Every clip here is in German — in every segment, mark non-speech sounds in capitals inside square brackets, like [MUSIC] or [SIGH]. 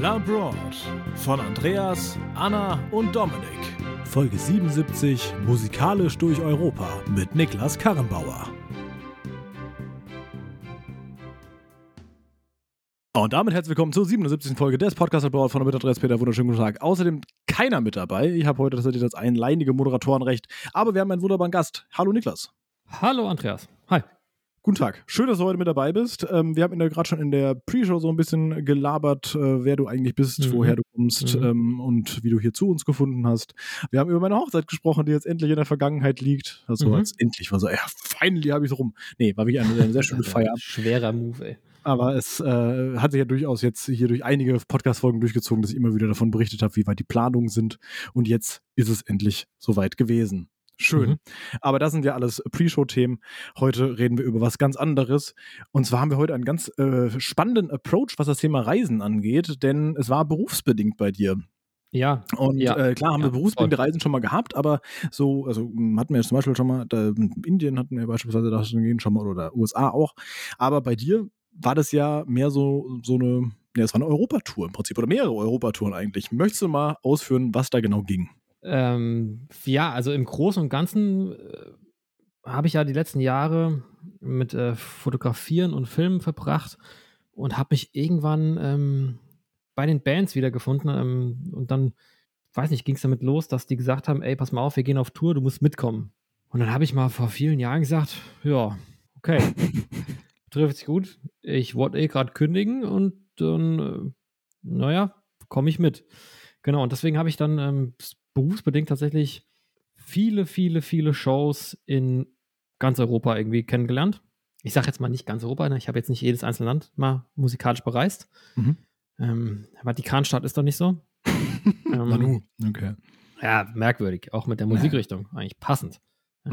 Labroad von Andreas, Anna und Dominik. Folge 77 Musikalisch durch Europa mit Niklas Karrenbauer. Und damit herzlich willkommen zur 77. Folge des Podcasts Abroad von der mit Andreas Peter. Wunderschönen guten Tag. Außerdem keiner mit dabei. Ich habe heute tatsächlich das einleinige Moderatorenrecht, aber wir haben einen wunderbaren Gast. Hallo Niklas. Hallo Andreas. Guten Tag. Schön, dass du heute mit dabei bist. Ähm, wir haben gerade schon in der Pre-Show so ein bisschen gelabert, äh, wer du eigentlich bist, mhm. woher du kommst mhm. ähm, und wie du hier zu uns gefunden hast. Wir haben über meine Hochzeit gesprochen, die jetzt endlich in der Vergangenheit liegt. Also mhm. als endlich war so, ja, finally habe ich es rum. Nee, war wirklich eine, eine sehr schöne [LAUGHS] Feier. Schwerer Move, ey. Aber es äh, hat sich ja durchaus jetzt hier durch einige Podcast-Folgen durchgezogen, dass ich immer wieder davon berichtet habe, wie weit die Planungen sind. Und jetzt ist es endlich soweit gewesen. Schön. Mhm. Aber das sind ja alles Pre-Show-Themen. Heute reden wir über was ganz anderes. Und zwar haben wir heute einen ganz äh, spannenden Approach, was das Thema Reisen angeht, denn es war berufsbedingt bei dir. Ja. Und ja, äh, klar haben ja, wir berufsbedingte Reisen schon mal gehabt, aber so, also hm, hatten wir zum Beispiel schon mal, da, Indien hatten wir beispielsweise da schon mal oder USA auch. Aber bei dir war das ja mehr so, so eine, ja, es war eine Europatour im Prinzip oder mehrere Europatouren eigentlich. Möchtest du mal ausführen, was da genau ging? Ähm, ja, also im Großen und Ganzen äh, habe ich ja die letzten Jahre mit äh, Fotografieren und Filmen verbracht und habe mich irgendwann ähm, bei den Bands wiedergefunden. Ähm, und dann, weiß nicht, ging es damit los, dass die gesagt haben: Ey, pass mal auf, wir gehen auf Tour, du musst mitkommen. Und dann habe ich mal vor vielen Jahren gesagt: Ja, okay, [LAUGHS] trifft sich gut. Ich wollte eh gerade kündigen und dann, äh, naja, komme ich mit. Genau, und deswegen habe ich dann ähm, berufsbedingt tatsächlich viele, viele, viele Shows in ganz Europa irgendwie kennengelernt. Ich sage jetzt mal nicht ganz Europa, ne? ich habe jetzt nicht jedes einzelne Land mal musikalisch bereist. Mhm. Ähm, Vatikanstadt ist doch nicht so. [LAUGHS] ähm, okay. Ja, merkwürdig, auch mit der Musikrichtung, eigentlich passend. Ja.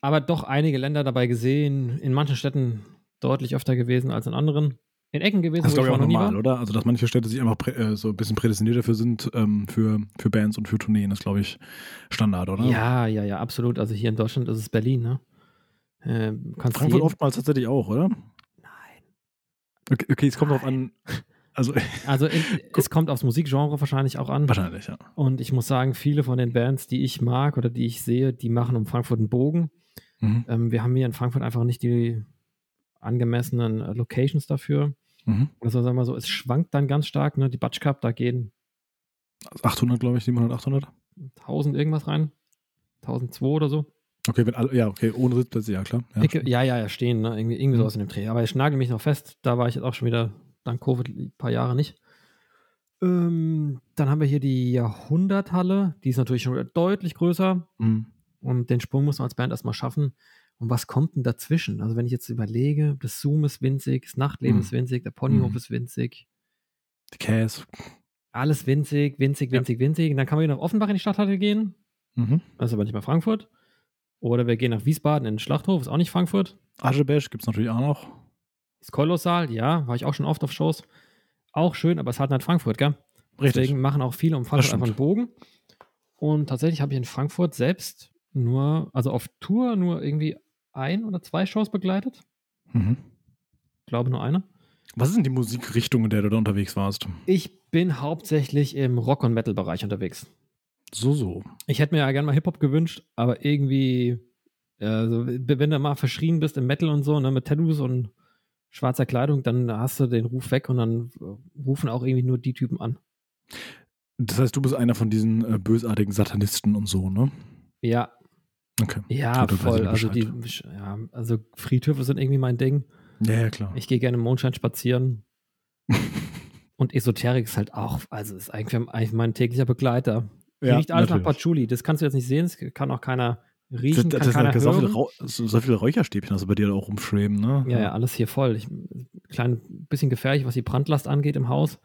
Aber doch einige Länder dabei gesehen, in manchen Städten deutlich öfter gewesen als in anderen in Ecken gewesen. Das ist, glaube ich, auch normal, oder? Also, dass manche Städte sich einfach äh, so ein bisschen prädestiniert dafür sind, ähm, für, für Bands und für Tourneen, ist, glaube ich, Standard, oder? Ja, ja, ja, absolut. Also hier in Deutschland ist es Berlin, ne? Äh, Frankfurt jeden... oftmals tatsächlich auch, oder? Nein. Okay, okay es kommt Nein. an. Also, [LAUGHS] also in, es kommt aufs Musikgenre wahrscheinlich auch an. Wahrscheinlich, ja. Und ich muss sagen, viele von den Bands, die ich mag oder die ich sehe, die machen um Frankfurt einen Bogen. Mhm. Ähm, wir haben hier in Frankfurt einfach nicht die angemessenen äh, Locations dafür. Mhm. Also sagen wir so, es schwankt dann ganz stark, ne? Die Batsch Cup, da gehen 800, glaube ich, 700, 800? 1000 irgendwas rein. 1002 oder so. Okay, wenn alle, ja, okay, ohne Sitzplätze, ja, klar. Ja, Picke, ja, ja, ja, stehen, ne? Irgendwie, irgendwie mhm. sowas in dem Dreh. Aber ich nagel mich noch fest, da war ich jetzt auch schon wieder, dank Covid, ein paar Jahre nicht. Ähm, dann haben wir hier die Jahrhunderthalle, die ist natürlich schon deutlich größer. Mhm. Und den Sprung muss man als Band erstmal schaffen. Und was kommt denn dazwischen? Also, wenn ich jetzt überlege, das Zoom ist winzig, das Nachtleben mhm. ist winzig, der Ponyhof mhm. ist winzig. Die Käse. Alles winzig, winzig, winzig, ja. winzig. Und dann kann man wieder nach Offenbach in die Stadthalle gehen. Mhm. Das ist aber nicht mehr Frankfurt. Oder wir gehen nach Wiesbaden in den Schlachthof, ist auch nicht Frankfurt. Aschebesch gibt es natürlich auch noch. Ist kolossal, ja, war ich auch schon oft auf Shows. Auch schön, aber es hat nicht Frankfurt, gell? Richtig. Deswegen machen auch viele um Frankfurt einfach einen Bogen. Und tatsächlich habe ich in Frankfurt selbst nur, also auf Tour nur irgendwie ein oder zwei Shows begleitet. Mhm. Ich glaube nur eine. Was ist denn die Musikrichtung, in der du da unterwegs warst? Ich bin hauptsächlich im Rock- und Metal-Bereich unterwegs. So, so. Ich hätte mir ja gerne mal Hip-Hop gewünscht, aber irgendwie, also, wenn du mal verschrien bist im Metal und so, ne, mit Tattoos und schwarzer Kleidung, dann hast du den Ruf weg und dann rufen auch irgendwie nur die Typen an. Das heißt, du bist einer von diesen äh, bösartigen Satanisten und so, ne? Ja, Okay. Ja, Gut, voll. Also, die, ja, also Friedhöfe sind irgendwie mein Ding. Ja, ja klar. Ich gehe gerne im Mondschein spazieren. [LAUGHS] Und Esoterik ist halt auch, also ist eigentlich, eigentlich mein täglicher Begleiter. Ja, riecht alles natürlich. nach Patchouli. Das kannst du jetzt nicht sehen, das kann auch keiner riechen, das, das, keiner hören. So, so viele Räucherstäbchen hast du bei dir auch rumschweben, ne? Ja, ja, alles hier voll. Ich, klein bisschen gefährlich, was die Brandlast angeht im Haus.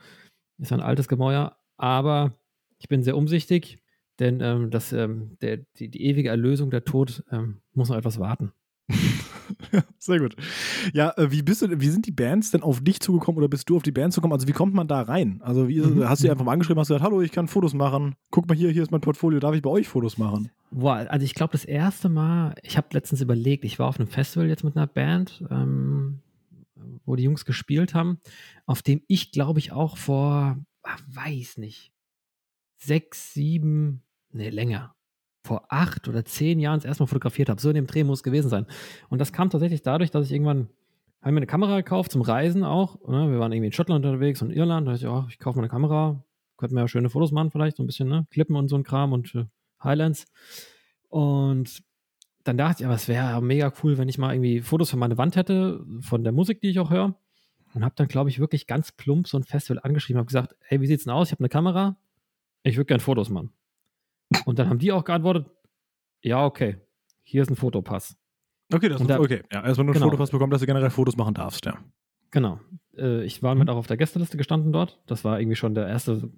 Ist ein altes Gemäuer, aber ich bin sehr umsichtig. Denn ähm, das, ähm, der, die, die, ewige Erlösung, der Tod, ähm, muss noch etwas warten. [LAUGHS] Sehr gut. Ja, äh, wie bist du, wie sind die Bands denn auf dich zugekommen oder bist du auf die Band zugekommen? Also wie kommt man da rein? Also wie, mhm. hast du die einfach mal angeschrieben, hast du gesagt, hallo, ich kann Fotos machen. Guck mal hier, hier ist mein Portfolio, darf ich bei euch Fotos machen? Boah, also ich glaube das erste Mal, ich habe letztens überlegt, ich war auf einem Festival jetzt mit einer Band, ähm, wo die Jungs gespielt haben, auf dem ich, glaube ich, auch vor, ach, weiß nicht, sechs, sieben, ne, länger, vor acht oder zehn Jahren das erste Mal fotografiert habe. So in dem Dreh muss es gewesen sein. Und das kam tatsächlich dadurch, dass ich irgendwann, habe mir eine Kamera gekauft zum Reisen auch. Ne? Wir waren irgendwie in Schottland unterwegs und Irland. Da dachte ich, oh, ich kaufe mir eine Kamera, könnten wir ja schöne Fotos machen vielleicht, so ein bisschen, ne? Klippen und so ein Kram und äh, Highlands. Und dann dachte ich, aber es wäre mega cool, wenn ich mal irgendwie Fotos für meine Wand hätte, von der Musik, die ich auch höre. Und habe dann, glaube ich, wirklich ganz plump so ein Festival angeschrieben, habe gesagt, hey, wie sieht's denn aus? Ich habe eine Kamera, ich würde gerne Fotos machen. Und dann haben die auch geantwortet, ja, okay, hier ist ein Fotopass. Okay, das ist da, okay. Ja, erstmal nur ein genau. Fotopass bekommen, dass du generell Fotos machen darfst, ja. Genau. Äh, ich war mit auch auf der Gästeliste gestanden dort. Das war irgendwie schon der erste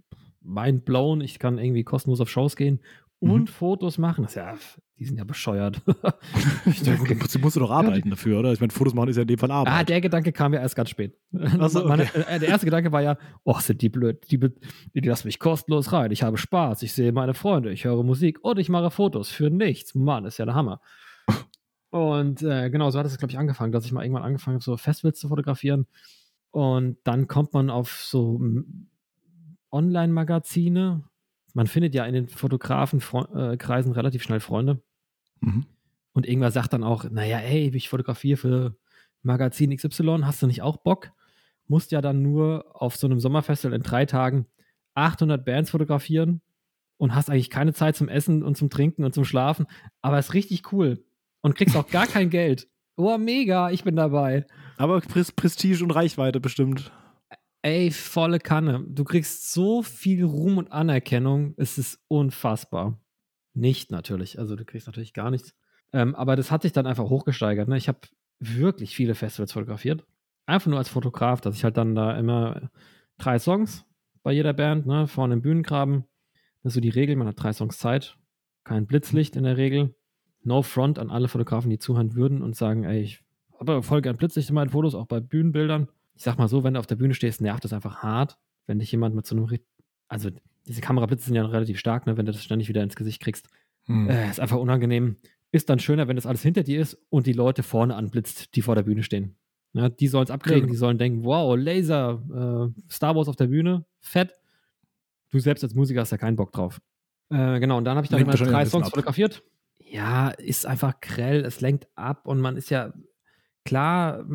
Mindblown. Ich kann irgendwie kostenlos auf Shows gehen und mhm. Fotos machen. Das ja, die sind ja bescheuert. [LAUGHS] ich denke, Prinzip musst du doch arbeiten dafür, oder? Ich meine, Fotos machen ist ja in dem Fall Arbeit. Ah, der Gedanke kam ja erst ganz spät. Also, okay. Meine, äh, der erste Gedanke war ja, oh, sind die blöd, die, die, die lassen mich kostenlos rein. Ich habe Spaß, ich sehe meine Freunde, ich höre Musik und ich mache Fotos für nichts. Mann, ist ja der Hammer. Und äh, genau, so hat es, glaube ich, angefangen, dass ich mal irgendwann angefangen habe, so Festivals zu fotografieren. Und dann kommt man auf so Online-Magazine, man findet ja in den Fotografenkreisen äh, relativ schnell Freunde. Mhm. Und irgendwer sagt dann auch, naja, ey, ich fotografiere für Magazin XY, hast du nicht auch Bock? Musst ja dann nur auf so einem Sommerfestival in drei Tagen 800 Bands fotografieren und hast eigentlich keine Zeit zum Essen und zum Trinken und zum Schlafen, aber ist richtig cool und kriegst auch gar [LAUGHS] kein Geld. Oh, mega, ich bin dabei. Aber Prestige und Reichweite bestimmt. Ey, volle Kanne. Du kriegst so viel Ruhm und Anerkennung. Es ist unfassbar. Nicht natürlich. Also du kriegst natürlich gar nichts. Ähm, aber das hat sich dann einfach hochgesteigert. Ne? Ich habe wirklich viele Festivals fotografiert. Einfach nur als Fotograf, dass ich halt dann da immer drei Songs bei jeder Band, ne, vorne im Bühnengraben. Das ist so die Regel, man hat drei Songs Zeit. Kein Blitzlicht in der Regel. No front an alle Fotografen, die zuhören würden und sagen, ey, ich habe voll gern Blitzlicht in meinen Fotos, auch bei Bühnenbildern ich sag mal so, wenn du auf der Bühne stehst, nervt es einfach hart, wenn dich jemand mit so einem, also diese Kamerablitze sind ja relativ stark, ne, wenn du das ständig wieder ins Gesicht kriegst. Hm. Äh, ist einfach unangenehm. Ist dann schöner, wenn das alles hinter dir ist und die Leute vorne anblitzt, die vor der Bühne stehen. Ja, die sollen es abkriegen, ja. die sollen denken, wow, Laser, äh, Star Wars auf der Bühne, fett. Du selbst als Musiker hast ja keinen Bock drauf. Äh, genau, und dann habe ich dann immer drei Songs ab. fotografiert. Ja, ist einfach grell, es lenkt ab und man ist ja klar,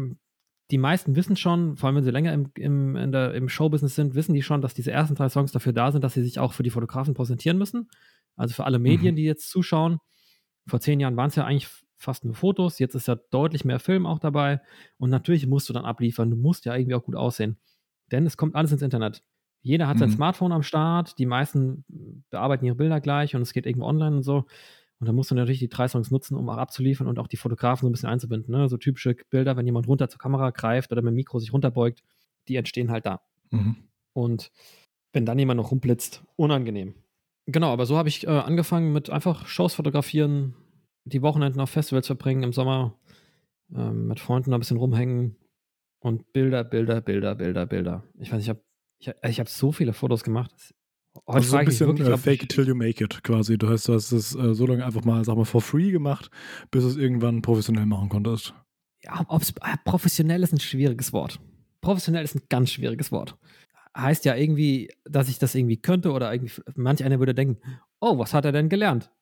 die meisten wissen schon, vor allem wenn sie länger im, im, der, im Showbusiness sind, wissen die schon, dass diese ersten drei Songs dafür da sind, dass sie sich auch für die Fotografen präsentieren müssen. Also für alle Medien, mhm. die jetzt zuschauen. Vor zehn Jahren waren es ja eigentlich fast nur Fotos, jetzt ist ja deutlich mehr Film auch dabei. Und natürlich musst du dann abliefern, du musst ja irgendwie auch gut aussehen. Denn es kommt alles ins Internet. Jeder hat mhm. sein Smartphone am Start, die meisten bearbeiten ihre Bilder gleich und es geht irgendwo online und so. Und da musst du natürlich die drei Songs nutzen, um auch abzuliefern und auch die Fotografen so ein bisschen einzubinden. Ne? So typische Bilder, wenn jemand runter zur Kamera greift oder mit dem Mikro sich runterbeugt, die entstehen halt da. Mhm. Und wenn dann jemand noch rumblitzt, unangenehm. Genau, aber so habe ich äh, angefangen mit einfach Shows fotografieren, die Wochenenden auf Festivals verbringen im Sommer, äh, mit Freunden ein bisschen rumhängen und Bilder, Bilder, Bilder, Bilder, Bilder. Ich weiß, ich habe ich, ich hab so viele Fotos gemacht. Heute also so ein bisschen wirklich, äh, fake it till you make it quasi. Du hast, du hast es äh, so lange einfach mal, sag mal, for free gemacht, bis du es irgendwann professionell machen konntest. Ja, äh, professionell ist ein schwieriges Wort. Professionell ist ein ganz schwieriges Wort. Heißt ja irgendwie, dass ich das irgendwie könnte oder irgendwie, manch einer würde denken, oh, was hat er denn gelernt?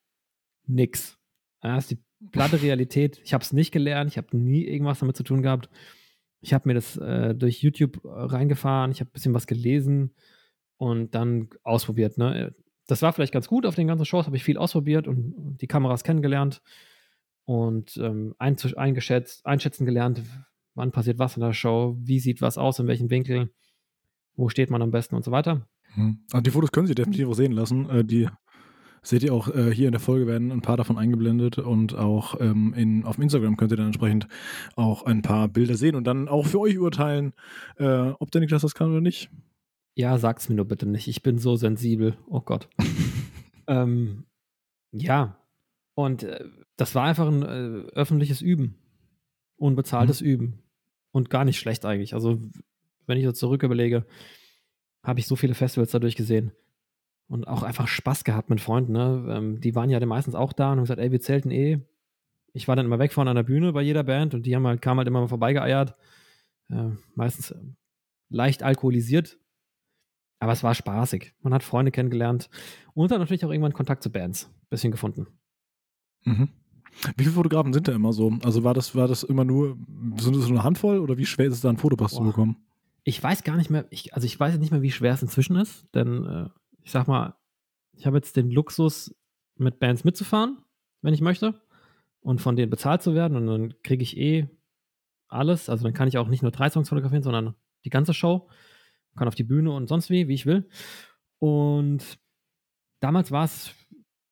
Nix. Das ist die platte [LAUGHS] Realität. Ich habe es nicht gelernt, ich habe nie irgendwas damit zu tun gehabt. Ich habe mir das äh, durch YouTube äh, reingefahren, ich habe ein bisschen was gelesen und dann ausprobiert. Ne? Das war vielleicht ganz gut auf den ganzen Shows, habe ich viel ausprobiert und die Kameras kennengelernt und ähm, eingeschätzt, einschätzen gelernt, wann passiert was in der Show, wie sieht was aus, in welchem Winkel, wo steht man am besten und so weiter. Mhm. Also die Fotos können Sie definitiv auch sehen lassen. Äh, die seht ihr auch äh, hier in der Folge, werden ein paar davon eingeblendet und auch ähm, in, auf Instagram könnt ihr dann entsprechend auch ein paar Bilder sehen und dann auch für euch urteilen, äh, ob der Niklas das kann oder nicht. Ja, sag's mir nur bitte nicht. Ich bin so sensibel. Oh Gott. [LAUGHS] ähm, ja. Und äh, das war einfach ein äh, öffentliches Üben. Unbezahltes mhm. Üben. Und gar nicht schlecht eigentlich. Also, wenn ich so zurück überlege, habe ich so viele Festivals dadurch gesehen. Und auch einfach Spaß gehabt mit Freunden. Ne? Ähm, die waren ja meistens auch da und haben gesagt, ey, wir zelten eh. Ich war dann immer weg von einer Bühne bei jeder Band und die haben halt, kamen halt immer mal vorbeigeeiert Äh, meistens leicht alkoholisiert. Aber es war spaßig. Man hat Freunde kennengelernt und dann natürlich auch irgendwann Kontakt zu Bands. Bisschen gefunden. Mhm. Wie viele Fotografen sind da immer so? Also war das, war das immer nur, sind das so eine Handvoll oder wie schwer ist es da einen Fotopass Boah. zu bekommen? Ich weiß gar nicht mehr, ich, also ich weiß nicht mehr, wie schwer es inzwischen ist, denn äh, ich sag mal, ich habe jetzt den Luxus, mit Bands mitzufahren, wenn ich möchte, und von denen bezahlt zu werden und dann kriege ich eh alles. Also dann kann ich auch nicht nur drei Songs fotografieren, sondern die ganze Show. Kann auf die Bühne und sonst wie, wie ich will. Und damals war es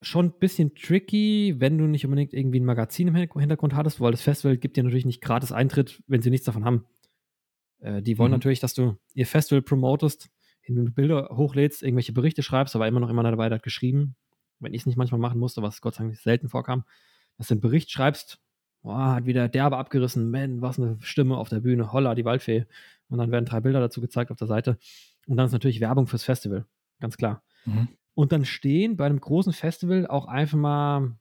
schon ein bisschen tricky, wenn du nicht unbedingt irgendwie ein Magazin im Hintergrund hattest, weil das Festival gibt dir natürlich nicht gratis Eintritt, wenn sie nichts davon haben. Äh, die wollen mhm. natürlich, dass du ihr Festival promotest, indem du Bilder hochlädst, irgendwelche Berichte schreibst, aber immer noch immer dabei hat geschrieben, wenn ich es nicht manchmal machen musste, was Gott sei Dank selten vorkam, dass du einen Bericht schreibst, boah, hat wieder derbe abgerissen, man, was eine Stimme auf der Bühne, holla, die Waldfee. Und dann werden drei Bilder dazu gezeigt auf der Seite. Und dann ist natürlich Werbung fürs Festival, ganz klar. Mhm. Und dann stehen bei einem großen Festival auch einfach mal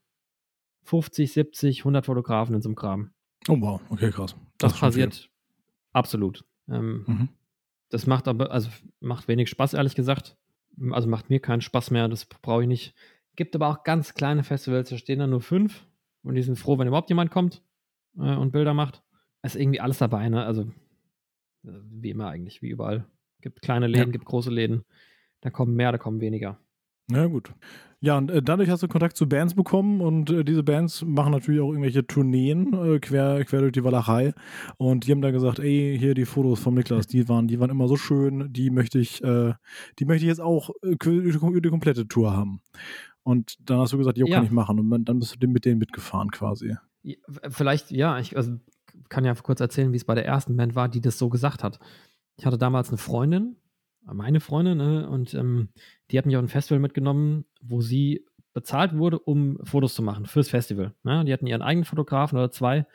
50, 70, 100 Fotografen in so einem Kram. Oh wow, okay, krass. Das, das passiert absolut. Ähm, mhm. Das macht aber, also macht wenig Spaß, ehrlich gesagt. Also macht mir keinen Spaß mehr, das brauche ich nicht. Gibt aber auch ganz kleine Festivals, da stehen dann nur fünf und die sind froh, wenn überhaupt jemand kommt äh, und Bilder macht. Es ist irgendwie alles dabei, ne? Also wie immer eigentlich, wie überall. Gibt kleine Läden, ja. gibt große Läden. Da kommen mehr, da kommen weniger. Ja, gut. Ja, und äh, dadurch hast du Kontakt zu Bands bekommen und äh, diese Bands machen natürlich auch irgendwelche Tourneen äh, quer, quer durch die Walachei. Und die haben dann gesagt, ey, hier die Fotos vom Niklas, die waren, die waren immer so schön, die möchte ich, äh, die möchte ich jetzt auch äh, die, die komplette Tour haben. Und dann hast du gesagt, jo, ja. kann ich machen. Und dann bist du mit denen mitgefahren quasi. Vielleicht, ja, ich also, kann ja kurz erzählen, wie es bei der ersten Band war, die das so gesagt hat. Ich hatte damals eine Freundin, meine Freundin, ne, und ähm, die hat mich auf ein Festival mitgenommen, wo sie bezahlt wurde, um Fotos zu machen fürs Festival. Ne? Die hatten ihren eigenen Fotografen oder zwei.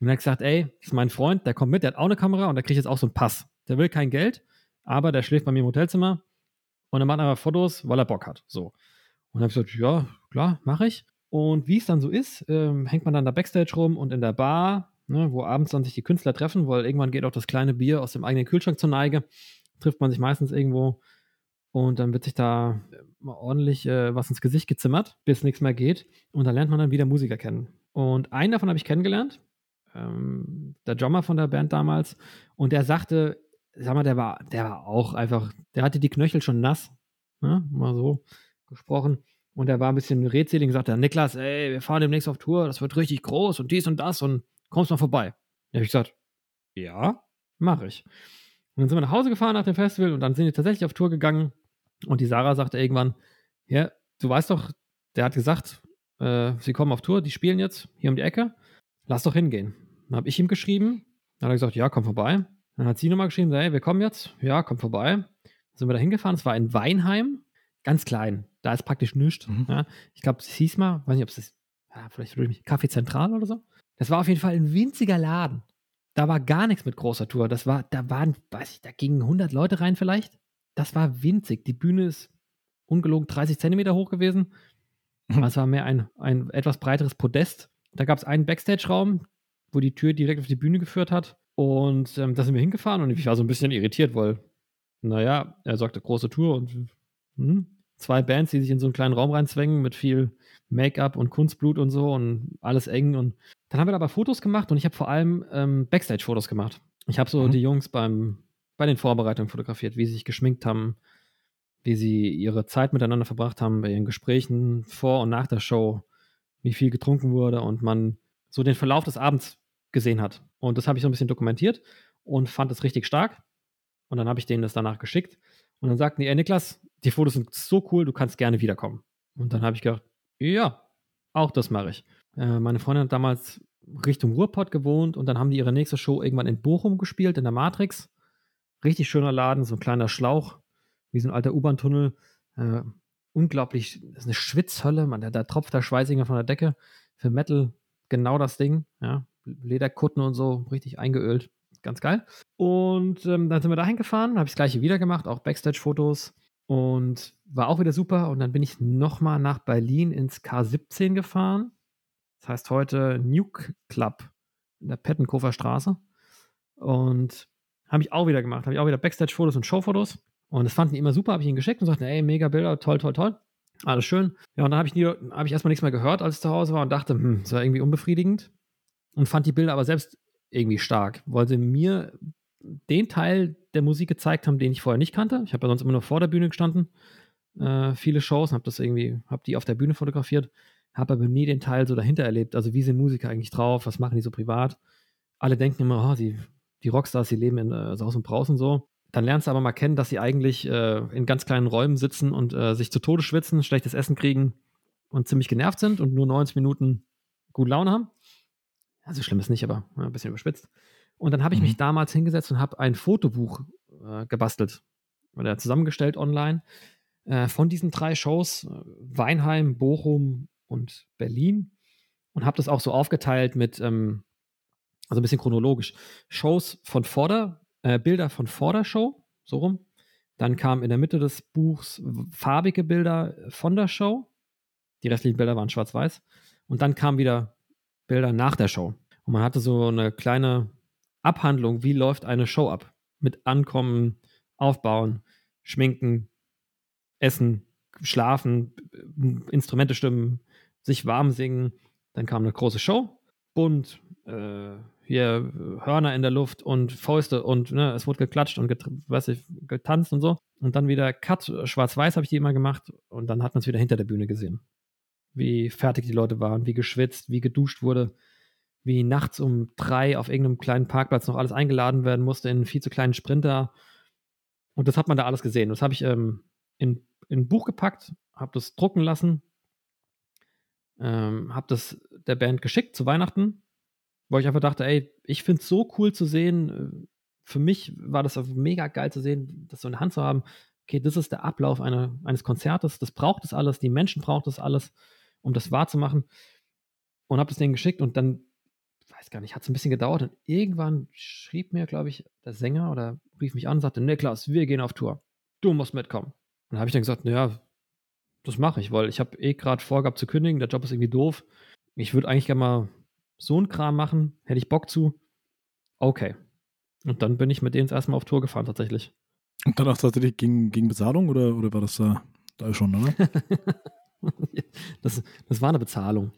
Und er hat gesagt, ey, das ist mein Freund, der kommt mit, der hat auch eine Kamera und der kriegt jetzt auch so einen Pass. Der will kein Geld, aber der schläft bei mir im Hotelzimmer und er macht einfach Fotos, weil er Bock hat. So. Und habe ich gesagt, ja, klar, mache ich. Und wie es dann so ist, ähm, hängt man dann da Backstage rum und in der Bar, ne, wo abends dann sich die Künstler treffen, weil irgendwann geht auch das kleine Bier aus dem eigenen Kühlschrank zur Neige, trifft man sich meistens irgendwo und dann wird sich da mal ordentlich äh, was ins Gesicht gezimmert, bis nichts mehr geht. Und dann lernt man dann wieder Musiker kennen. Und einen davon habe ich kennengelernt, ähm, der Drummer von der Band damals. Und der sagte, sag mal, der war, der war auch einfach, der hatte die Knöchel schon nass, ne? mal so gesprochen. Und er war ein bisschen redselig und sagte, Niklas, ey, wir fahren demnächst auf Tour, das wird richtig groß und dies und das und kommst mal vorbei. Da habe ich gesagt, ja, mache ich. Und dann sind wir nach Hause gefahren nach dem Festival und dann sind wir tatsächlich auf Tour gegangen und die Sarah sagte irgendwann, ja, du weißt doch, der hat gesagt, äh, sie kommen auf Tour, die spielen jetzt hier um die Ecke, lass doch hingehen. Dann habe ich ihm geschrieben, dann hat er gesagt, ja, komm vorbei. Dann hat sie nochmal geschrieben, hey, wir kommen jetzt, ja, komm vorbei. Dann sind wir da hingefahren, es war in Weinheim, ganz klein, da ist praktisch nichts. Mhm. Ja. Ich glaube, es hieß mal, weiß nicht, ob es ist, ja, vielleicht mich, Café Zentral oder so. Das war auf jeden Fall ein winziger Laden. Da war gar nichts mit großer Tour. Das war, da waren, weiß ich, da gingen 100 Leute rein vielleicht das war winzig. Die Bühne ist ungelogen 30 Zentimeter hoch gewesen. Mhm. Es war mehr ein, ein etwas breiteres Podest. Da gab es einen Backstage-Raum, wo die Tür direkt auf die Bühne geführt hat. Und ähm, da sind wir hingefahren und ich war so ein bisschen irritiert, weil, naja, er sagte große Tour und hm, zwei Bands, die sich in so einen kleinen Raum reinzwängen mit viel Make-up und Kunstblut und so und alles eng. Und dann haben wir aber Fotos gemacht und ich habe vor allem ähm, Backstage-Fotos gemacht. Ich habe so mhm. die Jungs beim bei den Vorbereitungen fotografiert, wie sie sich geschminkt haben, wie sie ihre Zeit miteinander verbracht haben, bei ihren Gesprächen vor und nach der Show, wie viel getrunken wurde und man so den Verlauf des Abends gesehen hat. Und das habe ich so ein bisschen dokumentiert und fand es richtig stark. Und dann habe ich denen das danach geschickt. Und dann sagten die, ey Niklas, die Fotos sind so cool, du kannst gerne wiederkommen. Und dann habe ich gedacht, ja, auch das mache ich. Äh, meine Freundin hat damals Richtung Ruhrpott gewohnt und dann haben die ihre nächste Show irgendwann in Bochum gespielt, in der Matrix. Richtig schöner Laden, so ein kleiner Schlauch, wie so ein alter U-Bahn-Tunnel. Äh, unglaublich, das ist eine Schwitzhölle, man, da, da tropft der Schweißinger von der Decke. Für Metal genau das Ding, ja. Lederkutten und so, richtig eingeölt. Ganz geil. Und ähm, dann sind wir dahin gefahren, habe ich das gleiche wieder gemacht, auch Backstage-Fotos. Und war auch wieder super. Und dann bin ich nochmal nach Berlin ins K17 gefahren. Das heißt heute Nuke Club in der Pettenkofer Straße. Und Habe ich auch wieder gemacht. Habe ich auch wieder Backstage-Fotos und Showfotos. Und das fanden die immer super, habe ich ihnen geschickt und sagte, ey, mega Bilder, toll, toll, toll. Alles schön. Ja, und dann habe ich, hab ich erstmal nichts mehr gehört, als ich zu Hause war und dachte, hm, das war irgendwie unbefriedigend. Und fand die Bilder aber selbst irgendwie stark. Wollte mir den Teil der Musik gezeigt haben, den ich vorher nicht kannte. Ich habe ja sonst immer nur vor der Bühne gestanden. Äh, viele Shows habe das irgendwie, habe die auf der Bühne fotografiert. Habe aber nie den Teil so dahinter erlebt. Also, wie sind Musiker eigentlich drauf? Was machen die so privat? Alle denken immer, oh, die, die Rockstars, die leben in äh, Saus und Braus und so. Dann lernst du aber mal kennen, dass sie eigentlich äh, in ganz kleinen Räumen sitzen und äh, sich zu Tode schwitzen, schlechtes Essen kriegen und ziemlich genervt sind und nur 90 Minuten gut Laune haben. Also schlimm ist nicht, aber ein bisschen überspitzt. Und dann habe ich mhm. mich damals hingesetzt und habe ein Fotobuch äh, gebastelt oder zusammengestellt online äh, von diesen drei Shows, äh, Weinheim, Bochum und Berlin. Und habe das auch so aufgeteilt mit, ähm, also ein bisschen chronologisch, Shows von Vorder, äh, Bilder von vor der Show, so rum. Dann kam in der Mitte des Buchs farbige Bilder von der Show. Die restlichen Bilder waren schwarz-weiß. Und dann kamen wieder Bilder nach der Show. Und man hatte so eine kleine Abhandlung, wie läuft eine Show ab. Mit Ankommen, Aufbauen, Schminken, Essen, Schlafen, Instrumente stimmen, sich warm singen. Dann kam eine große Show, bunt, äh, hier Hörner in der Luft und Fäuste und ne, es wurde geklatscht und weiß ich, getanzt und so. Und dann wieder Cut, schwarz-weiß habe ich die immer gemacht und dann hat man es wieder hinter der Bühne gesehen. Wie fertig die Leute waren, wie geschwitzt, wie geduscht wurde, wie nachts um drei auf irgendeinem kleinen Parkplatz noch alles eingeladen werden musste in einen viel zu kleinen Sprinter. Und das hat man da alles gesehen. Das habe ich ähm, in, in ein Buch gepackt, habe das drucken lassen, ähm, habe das der Band geschickt zu Weihnachten weil ich einfach dachte, ey, ich finde es so cool zu sehen. Für mich war das mega geil zu sehen, das so in der Hand zu haben. Okay, das ist der Ablauf einer, eines Konzertes. Das braucht es alles. Die Menschen braucht es alles, um das wahrzumachen. Und habe das denen geschickt und dann, weiß gar nicht, hat es ein bisschen gedauert. Und irgendwann schrieb mir, glaube ich, der Sänger oder rief mich an und sagte: Niklas, wir gehen auf Tour. Du musst mitkommen. Und dann habe ich dann gesagt: Naja, das mache ich, weil ich habe eh gerade vorgehabt zu kündigen. Der Job ist irgendwie doof. Ich würde eigentlich gerne mal so ein Kram machen, hätte ich Bock zu. Okay. Und dann bin ich mit denen erstmal auf Tour gefahren, tatsächlich. Und danach tatsächlich gegen, gegen Bezahlung oder, oder war das da, da schon, oder? [LAUGHS] das, das war eine Bezahlung.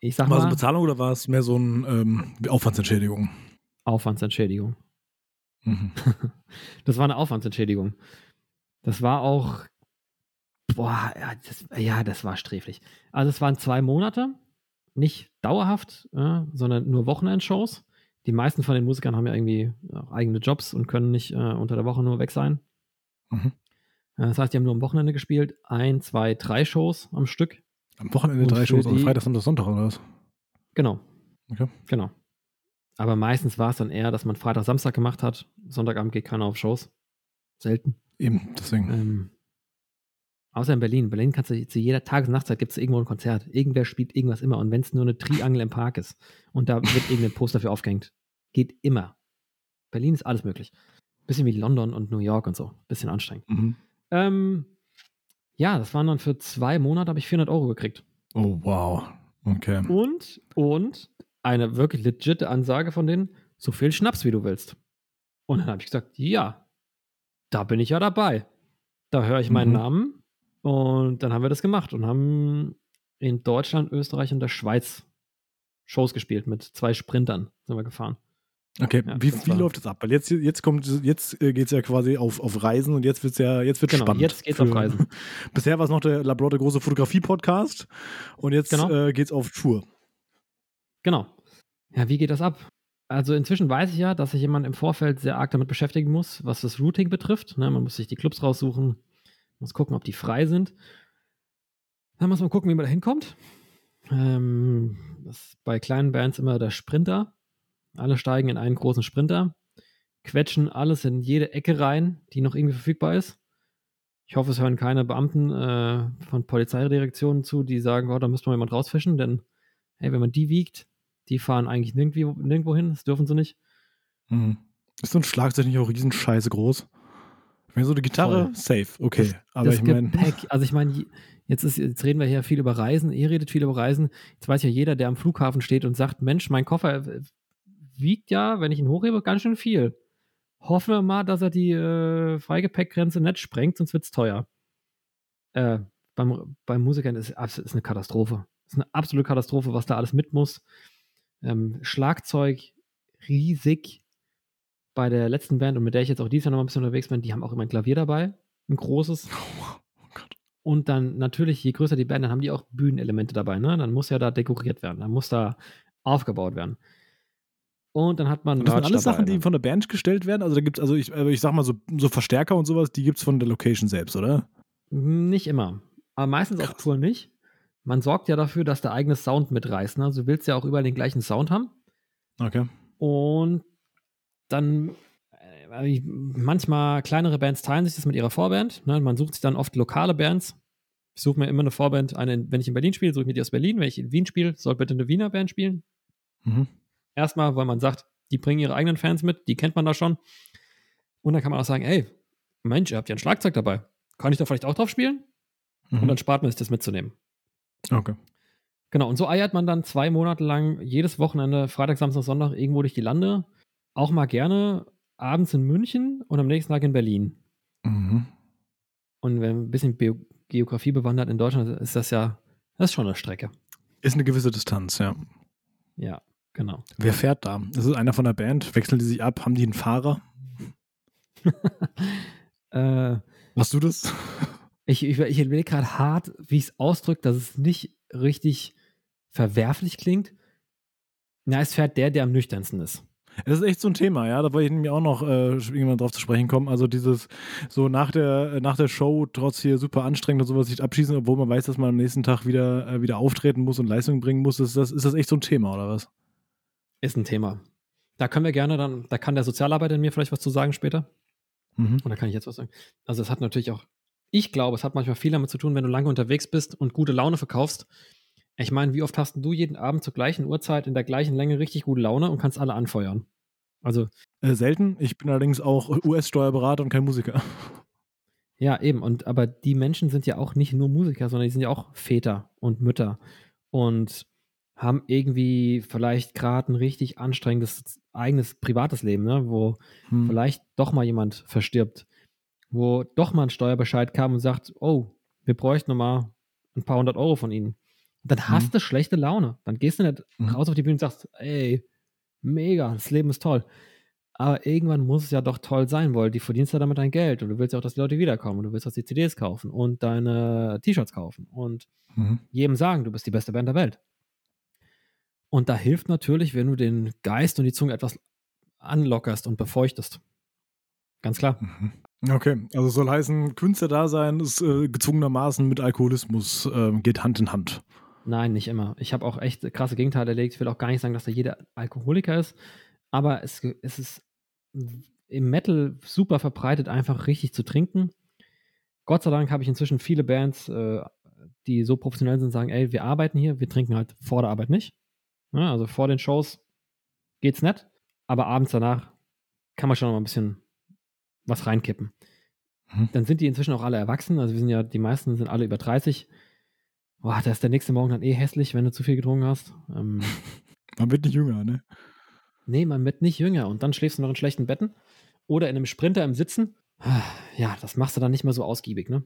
Ich sag war mal, es eine Bezahlung oder war es mehr so eine ähm, Aufwandsentschädigung? Aufwandsentschädigung. Mhm. [LAUGHS] das war eine Aufwandsentschädigung. Das war auch, boah, ja das, ja, das war sträflich. Also es waren zwei Monate nicht dauerhaft, äh, sondern nur Wochenendshows. Die meisten von den Musikern haben ja irgendwie eigene Jobs und können nicht äh, unter der Woche nur weg sein. Mhm. Äh, das heißt, die haben nur am Wochenende gespielt. Ein, zwei, drei Shows am Stück. Am Wochenende und drei Shows, also Freitag, Samstag, Sonntag oder was? Genau. Okay. Genau. Aber meistens war es dann eher, dass man Freitag, Samstag gemacht hat. Sonntagabend geht keiner auf Shows. Selten. Eben, deswegen. Ähm, Außer in Berlin. In Berlin kannst du zu jeder Tages- und Nachtzeit gibt es irgendwo ein Konzert. Irgendwer spielt irgendwas immer. Und wenn es nur eine Triangel im Park ist und da wird irgendein Poster für aufgehängt, geht immer. Berlin ist alles möglich. Bisschen wie London und New York und so. Bisschen anstrengend. Mhm. Ähm, ja, das waren dann für zwei Monate, habe ich 400 Euro gekriegt. Oh, wow. Okay. Und, und eine wirklich legitime Ansage von denen, so viel Schnaps, wie du willst. Und dann habe ich gesagt, ja, da bin ich ja dabei. Da höre ich meinen mhm. Namen und dann haben wir das gemacht und haben in Deutschland, Österreich und der Schweiz Shows gespielt mit zwei Sprintern sind wir gefahren. Okay, ja, wie, wie läuft das ab? Weil jetzt, jetzt kommt, jetzt äh, geht es ja quasi auf, auf Reisen und jetzt wird es ja, jetzt wird genau, spannend. Jetzt geht's auf Reisen. [LAUGHS] Bisher war es noch der Labor der große Fotografie-Podcast und jetzt genau. äh, es auf Tour. Genau. Ja, wie geht das ab? Also inzwischen weiß ich ja, dass sich jemand im Vorfeld sehr arg damit beschäftigen muss, was das Routing betrifft. Ne, man muss sich die Clubs raussuchen, muss gucken, ob die frei sind. Dann muss man gucken, wie man da hinkommt. Ähm, das ist bei kleinen Bands immer der Sprinter. Alle steigen in einen großen Sprinter, quetschen alles in jede Ecke rein, die noch irgendwie verfügbar ist. Ich hoffe, es hören keine Beamten äh, von Polizeidirektionen zu, die sagen, oh, da müsste mal jemand rausfischen, denn hey, wenn man die wiegt, die fahren eigentlich nirgendwo, nirgendwo hin, das dürfen sie nicht. Mhm. Ist so ein Schlagzeug nicht auch riesenscheiße groß? Wenn so eine Gitarre, Voll. safe, okay. Das, Aber das ich meine. Also ich meine, jetzt, jetzt reden wir hier viel über Reisen, ihr redet viel über Reisen. Jetzt weiß ja jeder, der am Flughafen steht und sagt, Mensch, mein Koffer äh, wiegt ja, wenn ich ihn hochhebe, ganz schön viel. hoffen wir mal, dass er die äh, Freigepäckgrenze nicht sprengt, sonst wird es teuer. Äh, beim, beim Musikern ist es ist eine Katastrophe. Es ist eine absolute Katastrophe, was da alles mit muss. Ähm, Schlagzeug riesig. Bei der letzten Band und mit der ich jetzt auch dieses Jahr noch ein bisschen unterwegs bin, die haben auch immer ein Klavier dabei. Ein großes. [LAUGHS] Oh und dann natürlich, je größer die Band, dann haben die auch Bühnenelemente dabei. Ne? Dann muss ja da dekoriert werden. Dann muss da aufgebaut werden. Und dann hat man. das sind alles Sachen, die von der Band gestellt werden. Also da gibt es, also ich, ich sag mal, so, so Verstärker und sowas, die gibt es von der Location selbst, oder? Nicht immer. Aber meistens Krass. auf Tour nicht. Man sorgt ja dafür, dass der eigene Sound mitreißt. Ne? Also du willst ja auch überall den gleichen Sound haben. Okay. Und dann äh, manchmal kleinere Bands teilen sich das mit ihrer Vorband. Ne? Man sucht sich dann oft lokale Bands. Ich suche mir immer eine Vorband, eine, wenn ich in Berlin spiele, suche ich mir die aus Berlin. Wenn ich in Wien spiele, soll bitte eine Wiener Band spielen. Mhm. Erstmal, weil man sagt, die bringen ihre eigenen Fans mit, die kennt man da schon. Und dann kann man auch sagen, ey, Mensch, ihr habt ja ein Schlagzeug dabei. Kann ich da vielleicht auch drauf spielen? Mhm. Und dann spart man sich das mitzunehmen. Okay. Genau, und so eiert man dann zwei Monate lang jedes Wochenende, Freitag, Samstag, Sonntag irgendwo durch die Lande. Auch mal gerne abends in München und am nächsten Tag in Berlin. Mhm. Und wenn ein bisschen Bio Geografie bewandert in Deutschland, ist das ja, das ist schon eine Strecke. Ist eine gewisse Distanz, ja. Ja, genau. Wer fährt da? Das ist einer von der Band. Wechseln die sich ab? Haben die einen Fahrer? [LAUGHS] äh, Machst du das? Ich, ich, ich überlege gerade hart, wie ich es ausdrücke, dass es nicht richtig verwerflich klingt. Na, es fährt der, der am nüchternsten ist. Das ist echt so ein Thema, ja. Da wollte ich nämlich auch noch äh, irgendwann drauf zu sprechen kommen. Also dieses so nach der, nach der Show trotz hier super anstrengend und sowas sich abschießen, obwohl man weiß, dass man am nächsten Tag wieder, äh, wieder auftreten muss und Leistung bringen muss. Ist das, ist das echt so ein Thema, oder was? Ist ein Thema. Da können wir gerne dann, da kann der Sozialarbeiter in mir vielleicht was zu sagen später. Mhm. Und da kann ich jetzt was sagen. Also es hat natürlich auch ich glaube, es hat manchmal viel damit zu tun, wenn du lange unterwegs bist und gute Laune verkaufst. Ich meine, wie oft hast du jeden Abend zur gleichen Uhrzeit in der gleichen Länge richtig gute Laune und kannst alle anfeuern? Also. Äh, selten. Ich bin allerdings auch US-Steuerberater und kein Musiker. [LAUGHS] Ja, eben. Und aber die Menschen sind ja auch nicht nur Musiker, sondern die sind ja auch Väter und Mütter und haben irgendwie vielleicht gerade ein richtig anstrengendes eigenes privates Leben, ne? wo hm. vielleicht doch mal jemand verstirbt wo doch mal ein Steuerbescheid kam und sagt, oh, wir bräuchten mal ein paar hundert Euro von Ihnen. dann mhm. hast du schlechte Laune. Dann gehst du nicht mhm. raus auf die Bühne und sagst, ey, mega, das Leben ist toll. Aber irgendwann muss es ja doch toll sein, weil die verdienst ja damit dein Geld und du willst ja auch, dass die Leute wiederkommen und du willst, dass die CDs kaufen und deine T-Shirts kaufen und mhm. jedem sagen, du bist die beste Band der Welt. Und da hilft natürlich, wenn du den Geist und die Zunge etwas anlockerst und befeuchtest. Ganz klar. Mhm. Okay, also soll heißen, Künstler-Dasein ist äh, gezwungenermaßen mit Alkoholismus, äh, geht Hand in Hand. Nein, nicht immer. Ich habe auch echt krasse Gegenteile erlegt. Ich will auch gar nicht sagen, dass da jeder Alkoholiker ist, aber es, es ist im Metal super verbreitet, einfach richtig zu trinken. Gott sei Dank habe ich inzwischen viele Bands, äh, die so professionell sind, sagen, ey, wir arbeiten hier, wir trinken halt vor der Arbeit nicht. Ja, also vor den Shows geht's nett, aber abends danach kann man schon noch mal ein bisschen was reinkippen. Hm. Dann sind die inzwischen auch alle erwachsen. Also wir sind ja, die meisten sind alle über 30. Boah, da ist der nächste Morgen dann eh hässlich, wenn du zu viel getrunken hast. Ähm, [LAUGHS] man wird nicht jünger, ne? Nee, man wird nicht jünger. Und dann schläfst du noch in schlechten Betten oder in einem Sprinter im Sitzen. Ja, das machst du dann nicht mehr so ausgiebig, ne?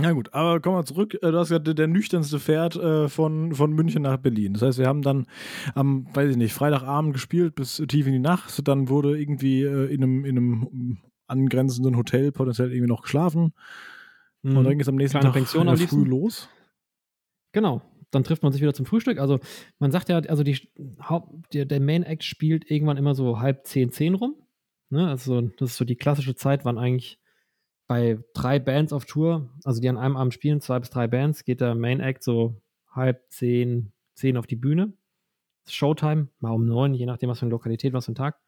Ja gut, aber kommen wir zurück. Äh, du hast ja der nüchternste Pferd äh, von, von München nach Berlin. Das heißt, wir haben dann am, weiß ich nicht, Freitagabend gespielt bis tief in die Nacht. Dann wurde irgendwie äh, in, einem, in einem angrenzenden Hotel potenziell irgendwie noch geschlafen. Mhm. Und dann ging es am nächsten Kleine Tag Pension früh los. Genau. Dann trifft man sich wieder zum Frühstück. Also man sagt ja, also die, der, der Main Act spielt irgendwann immer so halb zehn, zehn rum. Ne? Also das ist so die klassische Zeit, wann eigentlich bei drei Bands auf Tour, also die an einem Abend spielen, zwei bis drei Bands, geht der Main Act so halb zehn, zehn auf die Bühne. Showtime, mal um neun, je nachdem, was für eine Lokalität, was für ein Tag.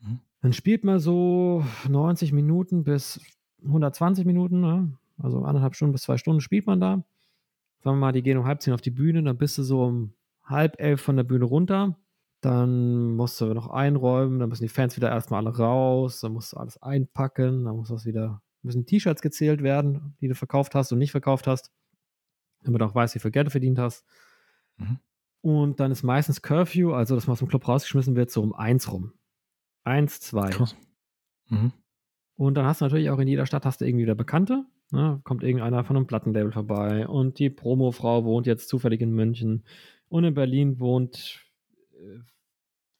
Mhm. Dann spielt man so 90 Minuten bis 120 Minuten, ne? also anderthalb Stunden bis zwei Stunden spielt man da. Sagen wir mal, die gehen um halb zehn auf die Bühne, dann bist du so um halb elf von der Bühne runter. Dann musst du noch einräumen, dann müssen die Fans wieder erstmal alle raus, dann musst du alles einpacken, dann muss das wieder müssen T-Shirts gezählt werden, die du verkauft hast und nicht verkauft hast, damit du auch weißt, wie viel Geld du verdient hast. Mhm. Und dann ist meistens Curfew, also dass man aus dem Club rausgeschmissen wird, so um eins rum. Eins, zwei. Krass. Mhm. Und dann hast du natürlich auch in jeder Stadt hast du irgendwie wieder Bekannte. Ne? Kommt irgendeiner von einem Plattenlabel vorbei und die Promofrau wohnt jetzt zufällig in München und in Berlin wohnt, äh,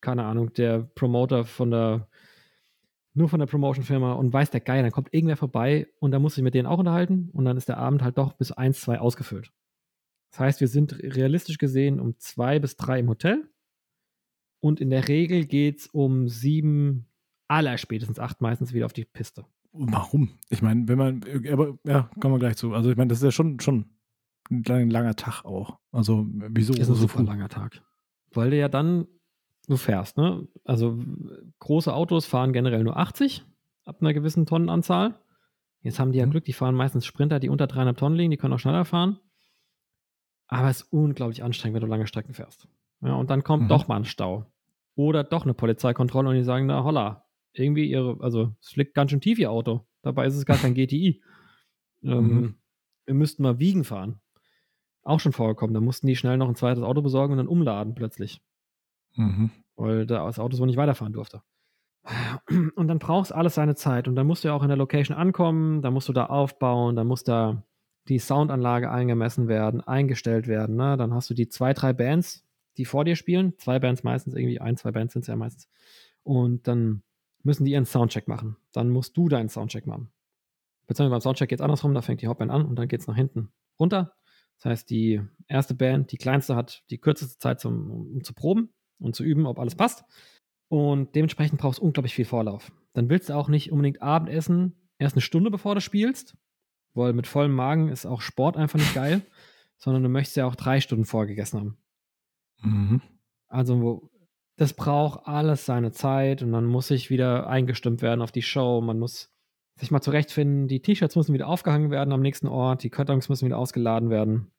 keine Ahnung, der Promoter von der, nur von der Promotion-Firma und weiß der Geil, dann kommt irgendwer vorbei und dann muss ich mit denen auch unterhalten und dann ist der Abend halt doch bis eins, zwei ausgefüllt. Das heißt, wir sind realistisch gesehen um zwei bis drei im Hotel und in der Regel geht es um sieben, aller spätestens acht meistens wieder auf die Piste. Warum? Ich meine, wenn man, aber ja, kommen wir gleich zu. Also ich meine, das ist ja schon, schon ein langer Tag auch. Also wieso? Ist ein super langer Tag. Weil du ja dann, du fährst, ne? Also große Autos fahren generell nur 80 ab einer gewissen Tonnenanzahl. Jetzt haben die ja mhm. Glück, die fahren meistens Sprinter, die unter 300 Tonnen liegen, die können auch schneller fahren. Aber es ist unglaublich anstrengend, wenn du lange Strecken fährst. Ja, und dann kommt mhm. doch mal ein Stau. Oder doch eine Polizeikontrolle und die sagen, na holla, irgendwie ihre, also es liegt ganz schön tief ihr Auto. Dabei ist es gar kein GTI. Ähm, mhm. Wir müssten mal Wiegen fahren. Auch schon vorgekommen. Da mussten die schnell noch ein zweites Auto besorgen und dann umladen plötzlich. Mhm. Weil das Auto so nicht weiterfahren durfte. Und dann brauchst alles seine Zeit. Und dann musst du ja auch in der Location ankommen, dann musst du da aufbauen, dann muss da die Soundanlage eingemessen werden, eingestellt werden. Ne? Dann hast du die zwei, drei Bands, die vor dir spielen. Zwei Bands meistens, irgendwie ein, zwei Bands sind es ja meistens. Und dann müssen die ihren Soundcheck machen. Dann musst du deinen Soundcheck machen. Beziehungsweise beim Soundcheck geht es andersrum, da fängt die Hauptband an und dann geht es nach hinten runter. Das heißt, die erste Band, die kleinste, hat die kürzeste Zeit, zum, um zu proben und zu üben, ob alles passt. Und dementsprechend brauchst du unglaublich viel Vorlauf. Dann willst du auch nicht unbedingt Abendessen erst eine Stunde bevor du spielst, weil mit vollem Magen ist auch Sport einfach nicht geil, [LAUGHS] sondern du möchtest ja auch drei Stunden vorgegessen haben. Mhm. Also das braucht alles seine Zeit und dann muss ich wieder eingestimmt werden auf die Show. Man muss sich mal zurechtfinden. Die T-Shirts müssen wieder aufgehangen werden am nächsten Ort. Die Kartons müssen wieder ausgeladen werden.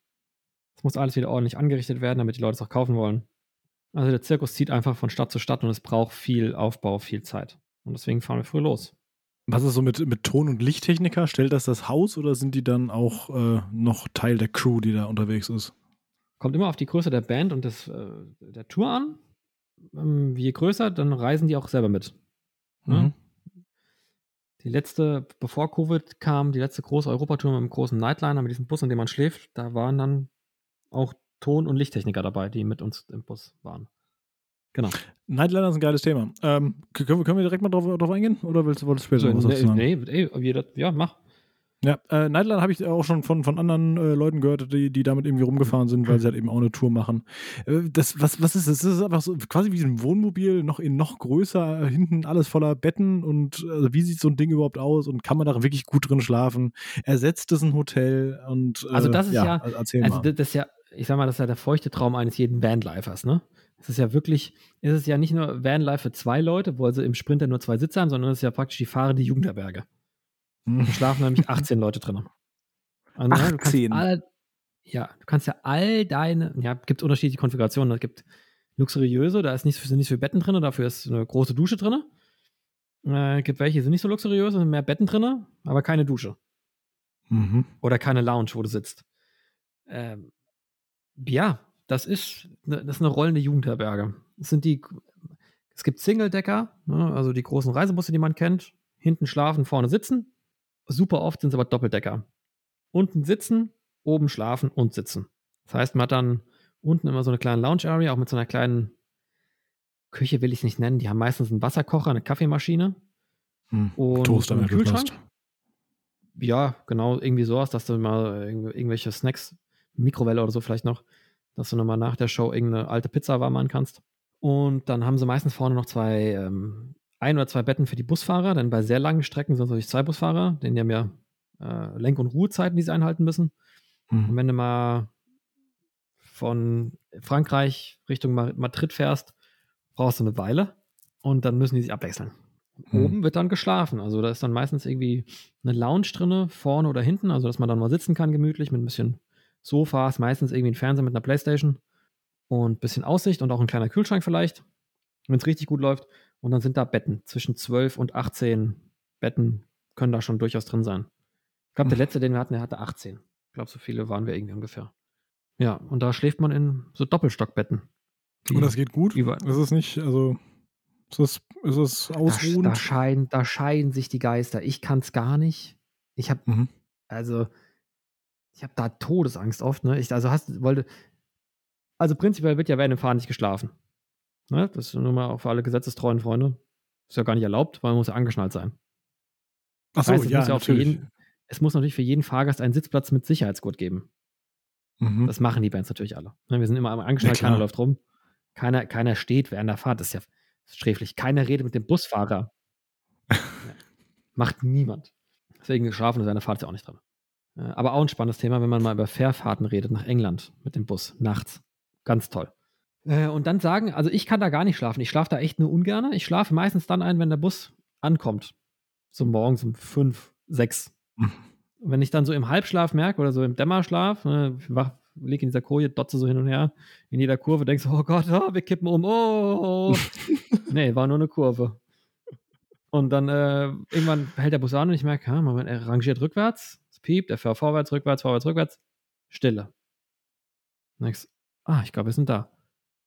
Es muss alles wieder ordentlich angerichtet werden, damit die Leute es auch kaufen wollen. Also der Zirkus zieht einfach von Stadt zu Stadt und es braucht viel Aufbau, viel Zeit. Und deswegen fahren wir früh los. Was ist so mit, mit Ton- und Lichttechniker? Stellt das das Haus oder sind die dann auch äh, noch Teil der Crew, die da unterwegs ist? Kommt immer auf die Größe der Band und des, äh, der Tour an ähm, je größer, dann reisen die auch selber mit. Ne? Mhm. Die letzte, bevor Covid kam, die letzte große Europatour mit einem großen Nightliner, mit diesem Bus, in dem man schläft, da waren dann auch Ton- und Lichttechniker dabei, die mit uns im Bus waren. Genau. Nightliner ist ein geiles Thema. Ähm, können, wir, können, wir, direkt mal drauf, drauf eingehen? Oder willst, wolltest du später was nee, sagen? Nee, ey, ja, mach. Ja, äh, Nightline habe ich auch schon von, von anderen äh, Leuten gehört, die, die damit irgendwie rumgefahren sind, weil sie halt eben auch eine Tour machen. Äh, das, was, was ist das? Das ist einfach so quasi wie ein Wohnmobil, noch in noch größer, hinten alles voller Betten und also wie sieht so ein Ding überhaupt aus und kann man da wirklich gut drin schlafen? Ersetzt es ein Hotel und äh, Also das ist ja, ja also das ist ja, ich sag mal, das ist ja der feuchte Traum eines jeden Vanlifers, ne? Es ist ja wirklich, es ist ja nicht nur Vanlife für zwei Leute, wo also im Sprinter nur zwei Sitze haben, sondern es ist ja praktisch die fahrende Jugendherberge. Da schlafen nämlich [LAUGHS] 18 Leute drin. Also, 18? Alle, ja, du kannst ja all deine, ja, gibt unterschiedliche Konfigurationen. Es gibt luxuriöse, da ist nicht, sind nicht so viele Betten drin, dafür ist eine große Dusche drin. Äh, gibt welche, die sind nicht so luxuriös, sind mehr Betten drin, aber keine Dusche. Mhm. Oder keine Lounge, wo du sitzt. Ähm, ja, das ist, ne, das ist eine rollende Jugendherberge. Es sind die, es gibt Single-Decker, ne, also die großen Reisebusse, die man kennt. Hinten schlafen, vorne sitzen. Super oft sind es aber Doppeldecker. Unten sitzen, oben schlafen und sitzen. Das heißt, man hat dann unten immer so eine kleine Lounge-Area, auch mit so einer kleinen Küche will ich es nicht nennen. Die haben meistens einen Wasserkocher, eine Kaffeemaschine hm, und Toaster, einen Kühlschrank. Ja, genau, irgendwie sowas, dass du mal irgendwelche Snacks, Mikrowelle oder so vielleicht noch, dass du nochmal nach der Show irgendeine alte Pizza warm machen kannst. Und dann haben sie meistens vorne noch zwei ähm, ein oder zwei Betten für die Busfahrer, denn bei sehr langen Strecken sind es natürlich zwei Busfahrer, denn die haben ja äh, Lenk- und Ruhezeiten, die sie einhalten müssen. Mhm. Und wenn du mal von Frankreich Richtung Madrid fährst, brauchst du eine Weile und dann müssen die sich abwechseln. Mhm. Oben wird dann geschlafen. Also da ist dann meistens irgendwie eine Lounge drinne, vorne oder hinten, also dass man dann mal sitzen kann, gemütlich mit ein bisschen Sofas, meistens irgendwie ein Fernseher mit einer Playstation und ein bisschen Aussicht und auch ein kleiner Kühlschrank vielleicht, wenn es richtig gut läuft. Und dann sind da Betten. Zwischen 12 und 18 Betten können da schon durchaus drin sein. Ich glaube, der letzte, den wir hatten, der hatte 18. Ich glaube, so viele waren wir irgendwie ungefähr. Ja, und da schläft man in so Doppelstockbetten. Und das geht gut? Überall. Das ist nicht, also Ist das, ist das ausruhend? Da, da, scheiden, da scheiden sich die Geister. Ich kann es gar nicht. Ich habe, mhm. also, ich habe da Todesangst oft. Ne? Ich, also hast, wollte, also prinzipiell wird ja während dem Fahren nicht geschlafen. Ne? Das ist nur mal auch für alle gesetzestreuen Freunde. Ist ja gar nicht erlaubt, weil man muss ja angeschnallt sein. Ach so, heißt, ja, ja jeden, es muss natürlich für jeden Fahrgast einen Sitzplatz mit Sicherheitsgurt geben. Mhm. Das machen die Bands natürlich alle. Ne, wir sind immer angeschnallt, ja, keiner läuft rum. Keiner, keiner steht während der Fahrt. Das ist ja sträflich. Keiner redet mit dem Busfahrer. [LAUGHS] ja. Macht niemand. Deswegen schlafen ist während der Fahrt ja auch nicht drin. Aber auch ein spannendes Thema, wenn man mal über Fährfahrten redet nach England mit dem Bus nachts. Ganz toll. Äh, und dann sagen, also ich kann da gar nicht schlafen. Ich schlafe da echt nur ungern. Ich schlafe meistens dann ein, wenn der Bus ankommt. So morgens um fünf, sechs. Mhm. Wenn ich dann so im Halbschlaf merke oder so im Dämmerschlaf, ne, wach, liege in dieser Koje, dotze so hin und her, in jeder Kurve denkst oh Gott, oh, wir kippen um, oh. [LAUGHS] nee, war nur eine Kurve. Und dann äh, irgendwann hält der Bus an und ich merke, ha, man er rangiert rückwärts, piept, er fährt vorwärts, rückwärts, vorwärts, rückwärts, Stille. Next. Ah, ich glaube, wir sind da.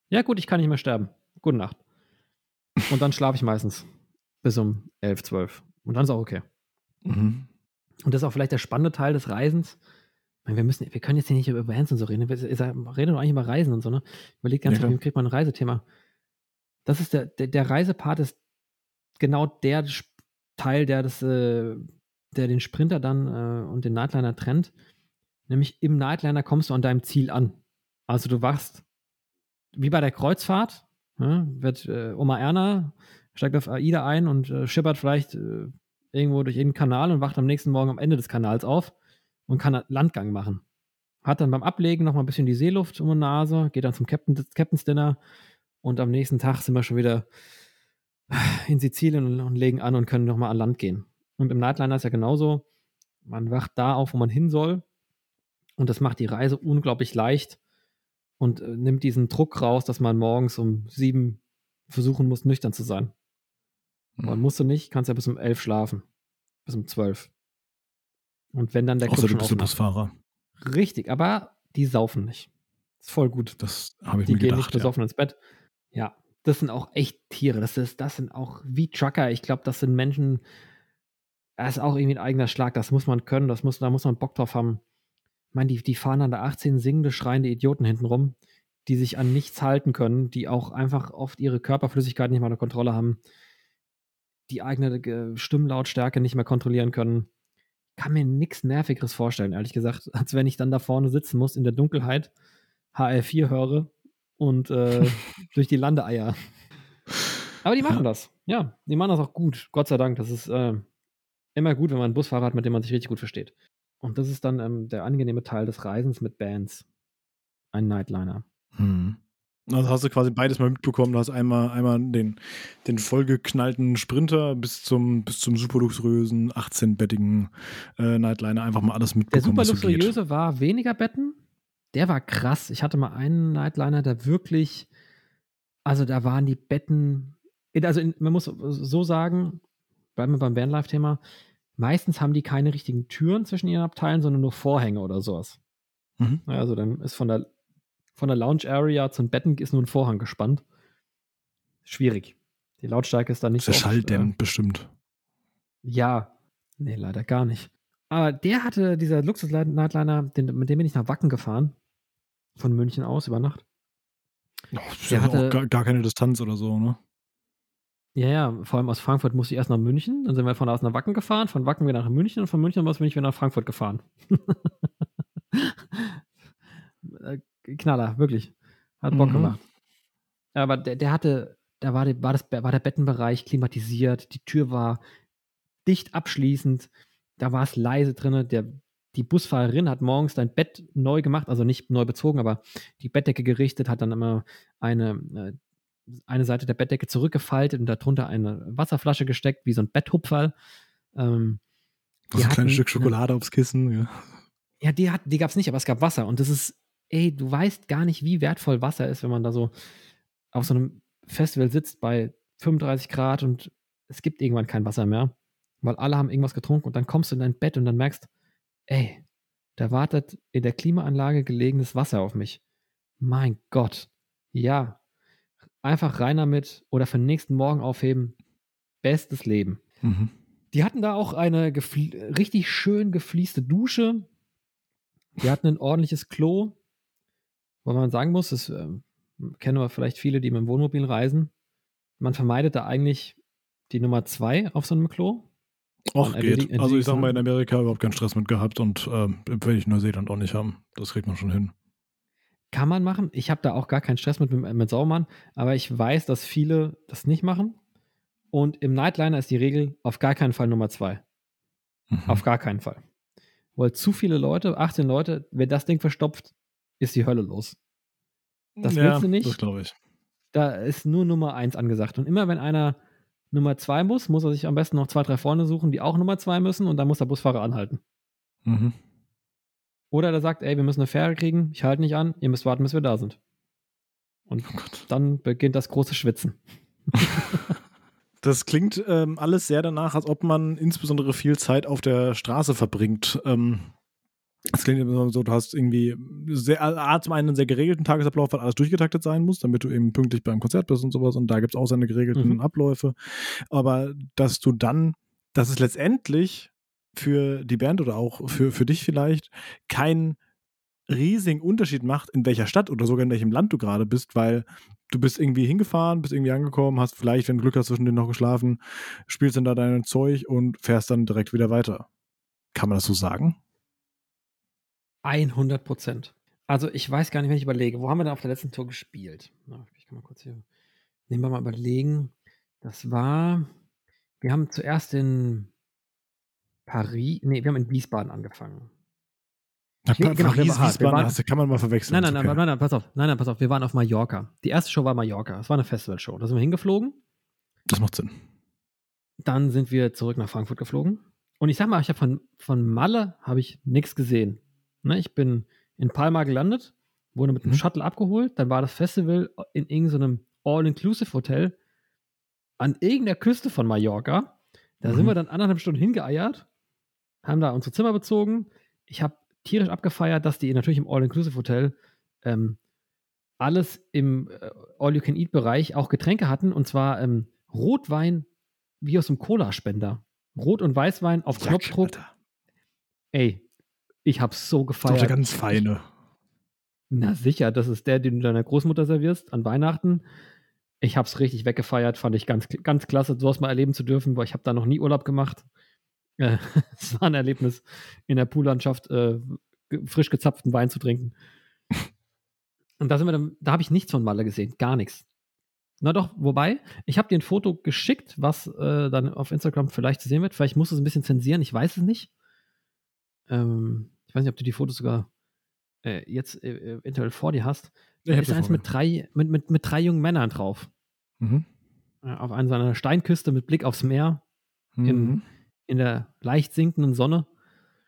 Ja, gut, ich kann nicht mehr sterben. Gute Nacht. Und dann schlafe ich meistens bis um 11, 12. Und dann ist auch okay. Mhm. Und das ist auch vielleicht der spannende Teil des Reisens. wir, müssen, wir können jetzt hier nicht über Bands und so reden. Wir reden doch eigentlich über Reisen und so, ne? Überlegt ganz ja, wie kriegt man ein Reisethema? Das ist der, der, der Reisepart ist genau der Teil, der das, äh, der den Sprinter dann äh, und den Nightliner trennt. Nämlich im Nightliner kommst du an deinem Ziel an. Also du wachst wie bei der Kreuzfahrt, ne, wird äh, Oma Erna steigt auf AIDA ein und äh, schippert vielleicht äh, irgendwo durch irgendeinen Kanal und wacht am nächsten Morgen am Ende des Kanals auf und kann Landgang machen. Hat dann beim Ablegen noch mal ein bisschen die Seeluft um die Nase, geht dann zum Captain, Captain's Dinner und am nächsten Tag sind wir schon wieder in Sizilien und, legen an und können noch mal an Land gehen. Und im Nightliner ist ja genauso. Man wacht da auf, wo man hin soll. Und das macht die Reise unglaublich leicht und äh, nimmt diesen Druck raus, dass man morgens um sieben versuchen muss, nüchtern zu sein. Mhm. Man musst du nicht, kannst ja bis um elf schlafen. Bis um zwölf. Und wenn dann der Außer du bist du Busfahrer. Richtig, aber die saufen nicht. Ist voll gut. Das habe ich die mir gedacht. Die gehen nicht besoffen ja. ins Bett. Ja, das sind auch echt Tiere. Das, ist, das sind auch wie Trucker. Ich glaube, das sind Menschen. Das ist auch irgendwie ein eigener Schlag. Das muss man können. Das muss, da muss man Bock drauf haben. Ich meine, die, die fahren an der 18 singende, schreiende Idioten hinten rum, die sich an nichts halten können, die auch einfach oft ihre Körperflüssigkeit nicht mal unter Kontrolle haben die eigene äh, Stimmlautstärke nicht mehr kontrollieren können. Kann mir nichts Nervigeres vorstellen, ehrlich gesagt, [LAUGHS] als wenn ich dann da vorne sitzen muss in der Dunkelheit, HR4 höre und äh, [LAUGHS] durch die Landeeier. Aber die machen das. Ja, die machen das auch gut. Gott sei Dank. Das ist äh, immer gut, wenn man einen Busfahrer hat, mit dem man sich richtig gut versteht. Und das ist dann ähm, der angenehme Teil des Reisens mit Bands. Ein Nightliner. Hm. Also hast du quasi beides mal mitbekommen. Du hast einmal, einmal den, den vollgeknallten Sprinter bis zum, bis zum super luxuriösen 18-bettigen äh, Nightliner einfach mal alles mitbekommen. Der super luxuriöse war weniger Betten. Der war krass. Ich hatte mal einen Nightliner, der wirklich, also da waren die Betten, also in, man muss so sagen, bleiben wir beim Vanlife-Thema, meistens haben die keine richtigen Türen zwischen ihren Abteilen, sondern nur Vorhänge oder sowas. Mhm. Also dann ist von der von der Lounge Area zum Betten ist nur ein Vorhang gespannt. Schwierig. Die Lautstärke ist da nicht so. Der Schalldämmt äh, bestimmt. Ja. Nee, leider gar nicht. Aber der hatte, dieser Luxus-Nightliner, mit dem bin ich nach Wacken gefahren. Von München aus über Nacht. Oh, das der hatte, auch gar, gar, keine Distanz oder so, ne? Ja, ja, vor allem aus Frankfurt musste ich erst nach München, dann sind wir von aus nach Wacken gefahren, von Wacken wieder nach München und von München aus bin ich wieder nach Frankfurt gefahren. [LAUGHS] Äh, Knaller, wirklich. Hat Bock mhm. gemacht. Aber der, der hatte, da war, war, das, war der Bettenbereich klimatisiert, die Tür war dicht abschließend, da war es leise drin. Der, die Busfahrerin hat morgens dein Bett neu gemacht, also nicht neu bezogen, aber die Bettdecke gerichtet, hat dann immer eine, äh, eine Seite der Bettdecke zurückgefaltet und darunter eine Wasserflasche gesteckt, wie so ein Betthupferl. Ähm, also ein kleines Stück Schokolade aufs Kissen, ja. Ja, die, die gab es nicht, aber es gab Wasser und das ist ey, du weißt gar nicht, wie wertvoll Wasser ist, wenn man da so auf so einem Festival sitzt bei 35 Grad und es gibt irgendwann kein Wasser mehr, weil alle haben irgendwas getrunken und dann kommst du in dein Bett und dann merkst, ey, da wartet in der Klimaanlage gelegenes Wasser auf mich. Mein Gott. Ja. Einfach rein damit oder für den nächsten Morgen aufheben. Bestes Leben. Mhm. Die hatten da auch eine richtig schön geflieste Dusche. Die hatten ein ordentliches Klo. Wo man sagen muss, das äh, kennen wir vielleicht viele, die mit dem Wohnmobil reisen. Man vermeidet da eigentlich die Nummer zwei auf so einem Klo. Och, geht. also ich sag mal, in Amerika überhaupt keinen Stress mit gehabt und äh, will ich Neuseeland auch nicht haben. Das kriegt man schon hin. Kann man machen. Ich habe da auch gar keinen Stress mit, mit Sauermann, aber ich weiß, dass viele das nicht machen. Und im Nightliner ist die Regel auf gar keinen Fall Nummer zwei. Mhm. Auf gar keinen Fall. Weil zu viele Leute, 18 Leute, wenn das Ding verstopft, ist die Hölle los. Das ja, willst du nicht. Das glaube ich. Da ist nur Nummer eins angesagt. Und immer wenn einer Nummer zwei muss, muss er sich am besten noch zwei, drei Freunde suchen, die auch Nummer zwei müssen und dann muss der Busfahrer anhalten. Mhm. Oder der sagt, ey, wir müssen eine Fähre kriegen, ich halte nicht an, ihr müsst warten, bis wir da sind. Und oh dann beginnt das große Schwitzen. [LAUGHS] Das klingt ähm, alles sehr danach, als ob man insbesondere viel Zeit auf der Straße verbringt. Ähm, es klingt immer so, du hast irgendwie sehr, A, zum einen einen sehr geregelten Tagesablauf, weil alles durchgetaktet sein muss, damit du eben pünktlich beim Konzert bist und sowas. Und da gibt es auch seine geregelten mhm. Abläufe. Aber dass du dann, dass es letztendlich für die Band oder auch für, für dich vielleicht keinen riesigen Unterschied macht, in welcher Stadt oder sogar in welchem Land du gerade bist, weil du bist irgendwie hingefahren, bist irgendwie angekommen, hast vielleicht, wenn du Glück hast, zwischendurch noch geschlafen, spielst dann da dein Zeug und fährst dann direkt wieder weiter. Kann man das so sagen? 100 Prozent. Also ich weiß gar nicht, wenn ich überlege, wo haben wir denn auf der letzten Tour gespielt? ich kann mal kurz hier, nehmen wir mal überlegen. Das war, wir haben zuerst in Paris, nee, wir haben in Wiesbaden angefangen. Na, nee, genau, Paris, wir, Wiesbaden, waren, hast, kann man mal verwechseln. Nein, nein, okay. nein, nein, nein, pass auf. Nein, nein, pass auf. Wir waren auf Mallorca. Die erste Show war Mallorca. Es war eine Festivalshow. Da sind wir hingeflogen. Das macht Sinn. Dann sind wir zurück nach Frankfurt geflogen. Und ich sag mal, ich habe von, von Malle habe ich nichts gesehen. Ne, ich bin in Palma gelandet, wurde mit einem mhm. Shuttle abgeholt, dann war das Festival in irgendeinem All-Inclusive-Hotel an irgendeiner Küste von Mallorca. Da mhm. sind wir dann anderthalb Stunden hingeeiert, haben da unsere Zimmer bezogen. Ich habe tierisch abgefeiert, dass die natürlich im All-Inclusive-Hotel ähm, alles im äh, All-You-Can-Eat-Bereich auch Getränke hatten und zwar ähm, Rotwein wie aus einem Cola-Spender. Rot- und Weißwein auf Knopfdruck. Ey, ich hab's so gefeiert. Das ganz feine. Na sicher, das ist der, den du deiner Großmutter servierst an Weihnachten. Ich hab's richtig weggefeiert, fand ich ganz, ganz klasse, sowas mal erleben zu dürfen, weil ich habe da noch nie Urlaub gemacht. Äh, [LAUGHS] es war ein Erlebnis, in der Poollandschaft äh, frisch gezapften Wein zu trinken. [LAUGHS] Und da sind wir dann, da habe ich nichts von Malle gesehen, gar nichts. Na doch, wobei, ich habe dir ein Foto geschickt, was äh, dann auf Instagram vielleicht zu sehen wird. Vielleicht musst du es ein bisschen zensieren, ich weiß es nicht. Ähm, ich weiß nicht, ob du die Fotos sogar äh, jetzt äh, eventuell vor dir hast. Da ist eins mit drei, mit, mit, mit drei jungen Männern drauf. Mhm. Äh, auf einer Steinküste mit Blick aufs Meer. Mhm. In, in der leicht sinkenden Sonne.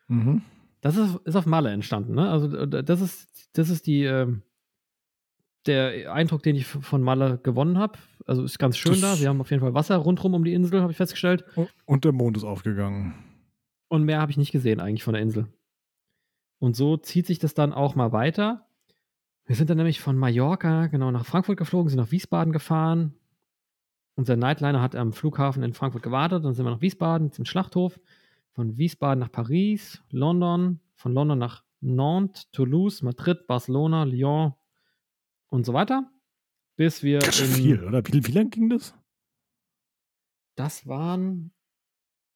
Mhm. Das ist, ist auf Malle entstanden, ne? Also äh, das ist, das ist die, äh, der Eindruck, den ich von Malle gewonnen habe. Also ist ganz schön das da. Sie haben auf jeden Fall Wasser rundherum um die Insel, habe ich festgestellt. Und der Mond ist aufgegangen. Und mehr habe ich nicht gesehen eigentlich von der Insel. Und so zieht sich das dann auch mal weiter. Wir sind dann nämlich von Mallorca genau nach Frankfurt geflogen, sind nach Wiesbaden gefahren. Unser Nightliner hat am Flughafen in Frankfurt gewartet. Dann sind wir nach Wiesbaden zum Schlachthof. Von Wiesbaden nach Paris, London, von London nach Nantes, Toulouse, Madrid, Barcelona, Lyon und so weiter. Bis wir. Ganz viel, oder? Wie, wie lang ging das? Das waren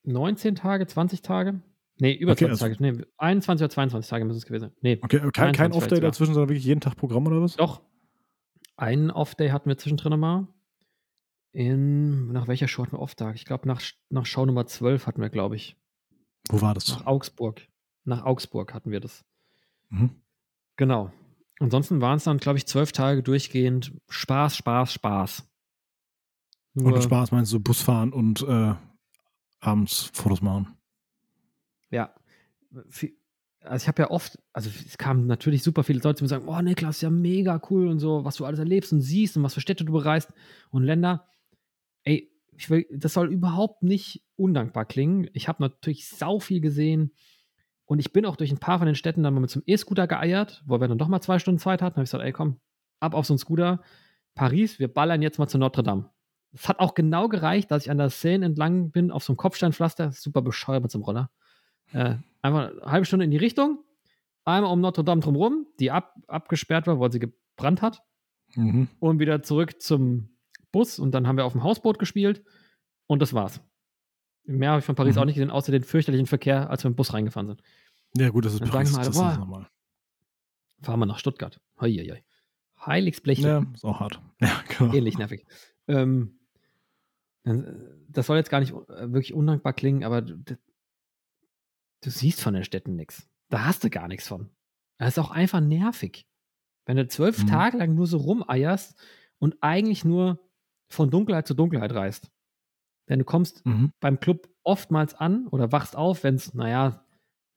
19 Tage, 20 Tage. Nee, über okay, 20 also Tage. Nee, 21 oder 22 Tage müssen es gewesen sein. Nee, okay, kein, kein Off-Day dazwischen, sondern wirklich jeden Tag Programm oder was? Doch. Einen Off-Day hatten wir zwischendrin mal. In, nach welcher Show hatten wir Off-Tag? Ich glaube, nach, nach Show Nummer 12 hatten wir, glaube ich. Wo war das? Nach Augsburg. Nach Augsburg hatten wir das. Mhm. Genau. Ansonsten waren es dann, glaube ich, zwölf Tage durchgehend Spaß, Spaß, Spaß. Nur und Spaß meinst du Busfahren und äh, abends Fotos machen. Ja. Also ich habe ja oft, also es kamen natürlich super viele Leute, die mir sagen, oh Niklas, ja mega cool und so, was du alles erlebst und siehst und was für Städte du bereist und Länder. Ey, will, das soll überhaupt nicht undankbar klingen. Ich habe natürlich sau viel gesehen und ich bin auch durch ein paar von den Städten dann mal mit zum E-Scooter geeiert, wo wir dann doch mal zwei Stunden Zeit hatten. Da habe ich gesagt, ey komm, ab auf so einen Scooter. Paris, wir ballern jetzt mal zu Notre Dame. Es hat auch genau gereicht, dass ich an der Seine entlang bin, auf so einem Kopfsteinpflaster, super bescheuert mit so einem Roller. Äh, einfach eine halbe Stunde in die Richtung, einmal um Notre Dame drumherum, die ab, abgesperrt war, weil sie gebrannt hat. Mhm. Und wieder zurück zum Bus und dann haben wir auf dem Hausboot gespielt und das war's. Mehr habe ich von Paris mhm. auch nicht gesehen, außer den fürchterlichen Verkehr, als wir im Bus reingefahren sind. Ja, gut, das ist dann Paris, mal, das boah, ist normal. Fahren wir nach Stuttgart. Hei, hei, hei. Heiligsblechle. Ja, ist auch hart. [LAUGHS] Ja, genau. Ähnlich nervig. Ähm, das soll jetzt gar nicht äh, wirklich undankbar klingen, aber du, du siehst von den Städten nichts. Da hast du gar nichts von. Das ist auch einfach nervig. Wenn du zwölf mhm. Tage lang nur so rumeierst und eigentlich nur von Dunkelheit zu Dunkelheit reist. Denn du kommst mhm. beim Club oftmals an oder wachst auf, wenn es, naja,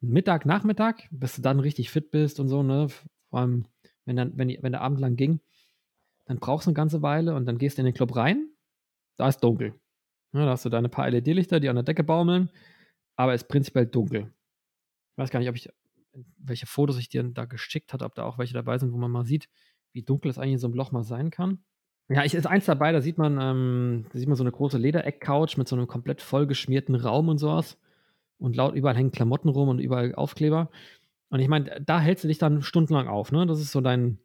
Mittag, Nachmittag, bis du dann richtig fit bist und so, ne? Vor allem, wenn, dann, wenn, wenn der Abend lang ging, dann brauchst du eine ganze Weile und dann gehst du in den Club rein, da ist dunkel. Ja, da hast du deine paar LED-Lichter, die an der Decke baumeln, aber es ist prinzipiell dunkel. Ich weiß gar nicht, ob ich, welche Fotos ich dir da geschickt hatte, ob da auch welche dabei sind, wo man mal sieht, wie dunkel es eigentlich in so einem Loch mal sein kann. Ja, ich ist eins dabei, da sieht man, ähm, da sieht man so eine große Ledereck-Couch mit so einem komplett vollgeschmierten Raum und sowas. Und laut überall hängen Klamotten rum und überall Aufkleber. Und ich meine, da hältst du dich dann stundenlang auf, ne? Das ist so dein,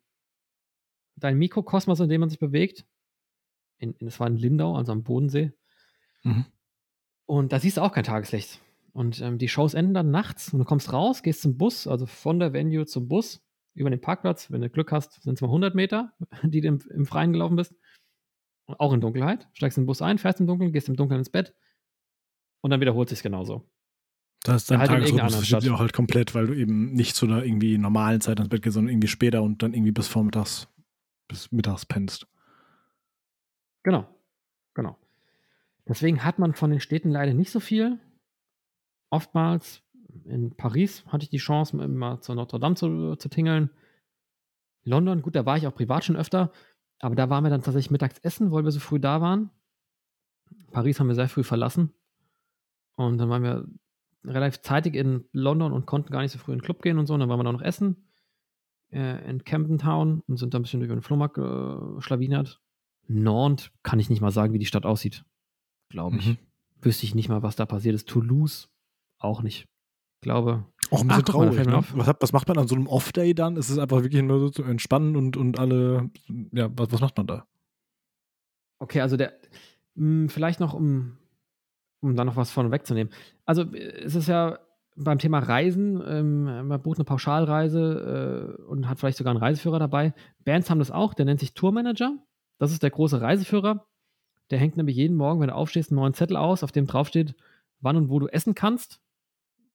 dein Mikrokosmos, in dem man sich bewegt. In, in, das war in Lindau, also am Bodensee. Mhm. Und da siehst du auch kein Tageslicht. Und ähm, die Shows enden dann nachts und du kommst raus, gehst zum Bus, also von der Venue zum Bus, über den Parkplatz. Wenn du Glück hast, sind es mal 100 Meter, [LAUGHS] die du im, im Freien gelaufen bist. Auch in Dunkelheit. Steigst in den Bus ein, fährst im Dunkeln, gehst im Dunkeln ins Bett und dann wiederholt sich genauso. Das ist dein halt Tagesrhythmus steht auch halt komplett, weil du eben nicht zu einer irgendwie normalen Zeit ins Bett gehst, sondern irgendwie später und dann irgendwie bis vormittags, bis mittags pennst. Genau, genau. Deswegen hat man von den Städten leider nicht so viel. Oftmals in Paris hatte ich die Chance, immer zur Notre Dame zu, zu tingeln. London, gut, da war ich auch privat schon öfter, aber da waren wir dann tatsächlich mittags essen, weil wir so früh da waren. Paris haben wir sehr früh verlassen. Und dann waren wir relativ zeitig in London und konnten gar nicht so früh in den Club gehen und so. Und dann waren wir da noch essen äh, in Camden Town und sind da ein bisschen über den Flohmarkt äh, schlawinert. Nantes kann ich nicht mal sagen, wie die Stadt aussieht. Glaube ich. Mhm. Wüsste ich nicht mal, was da passiert ist. Toulouse auch nicht. Ich glaube. Auch ein bisschen Ach, traurig. Ne? was, was, macht man an so einem Off-Day dann? Ist es einfach wirklich nur so zu entspannen und, und alle. Ja, was, was macht man da? Okay, also der. Mh, hm, vielleicht noch, um um da noch was von wegzunehmen. Also es ist ja beim Thema Reisen, ähm, man bucht eine Pauschalreise äh, und hat vielleicht sogar einen Reiseführer dabei. Bands haben das auch, der nennt sich Tourmanager. Das ist der große Reiseführer. Der hängt nämlich jeden Morgen, wenn du aufstehst, einen neuen Zettel aus, auf dem draufsteht, wann und wo du essen kannst,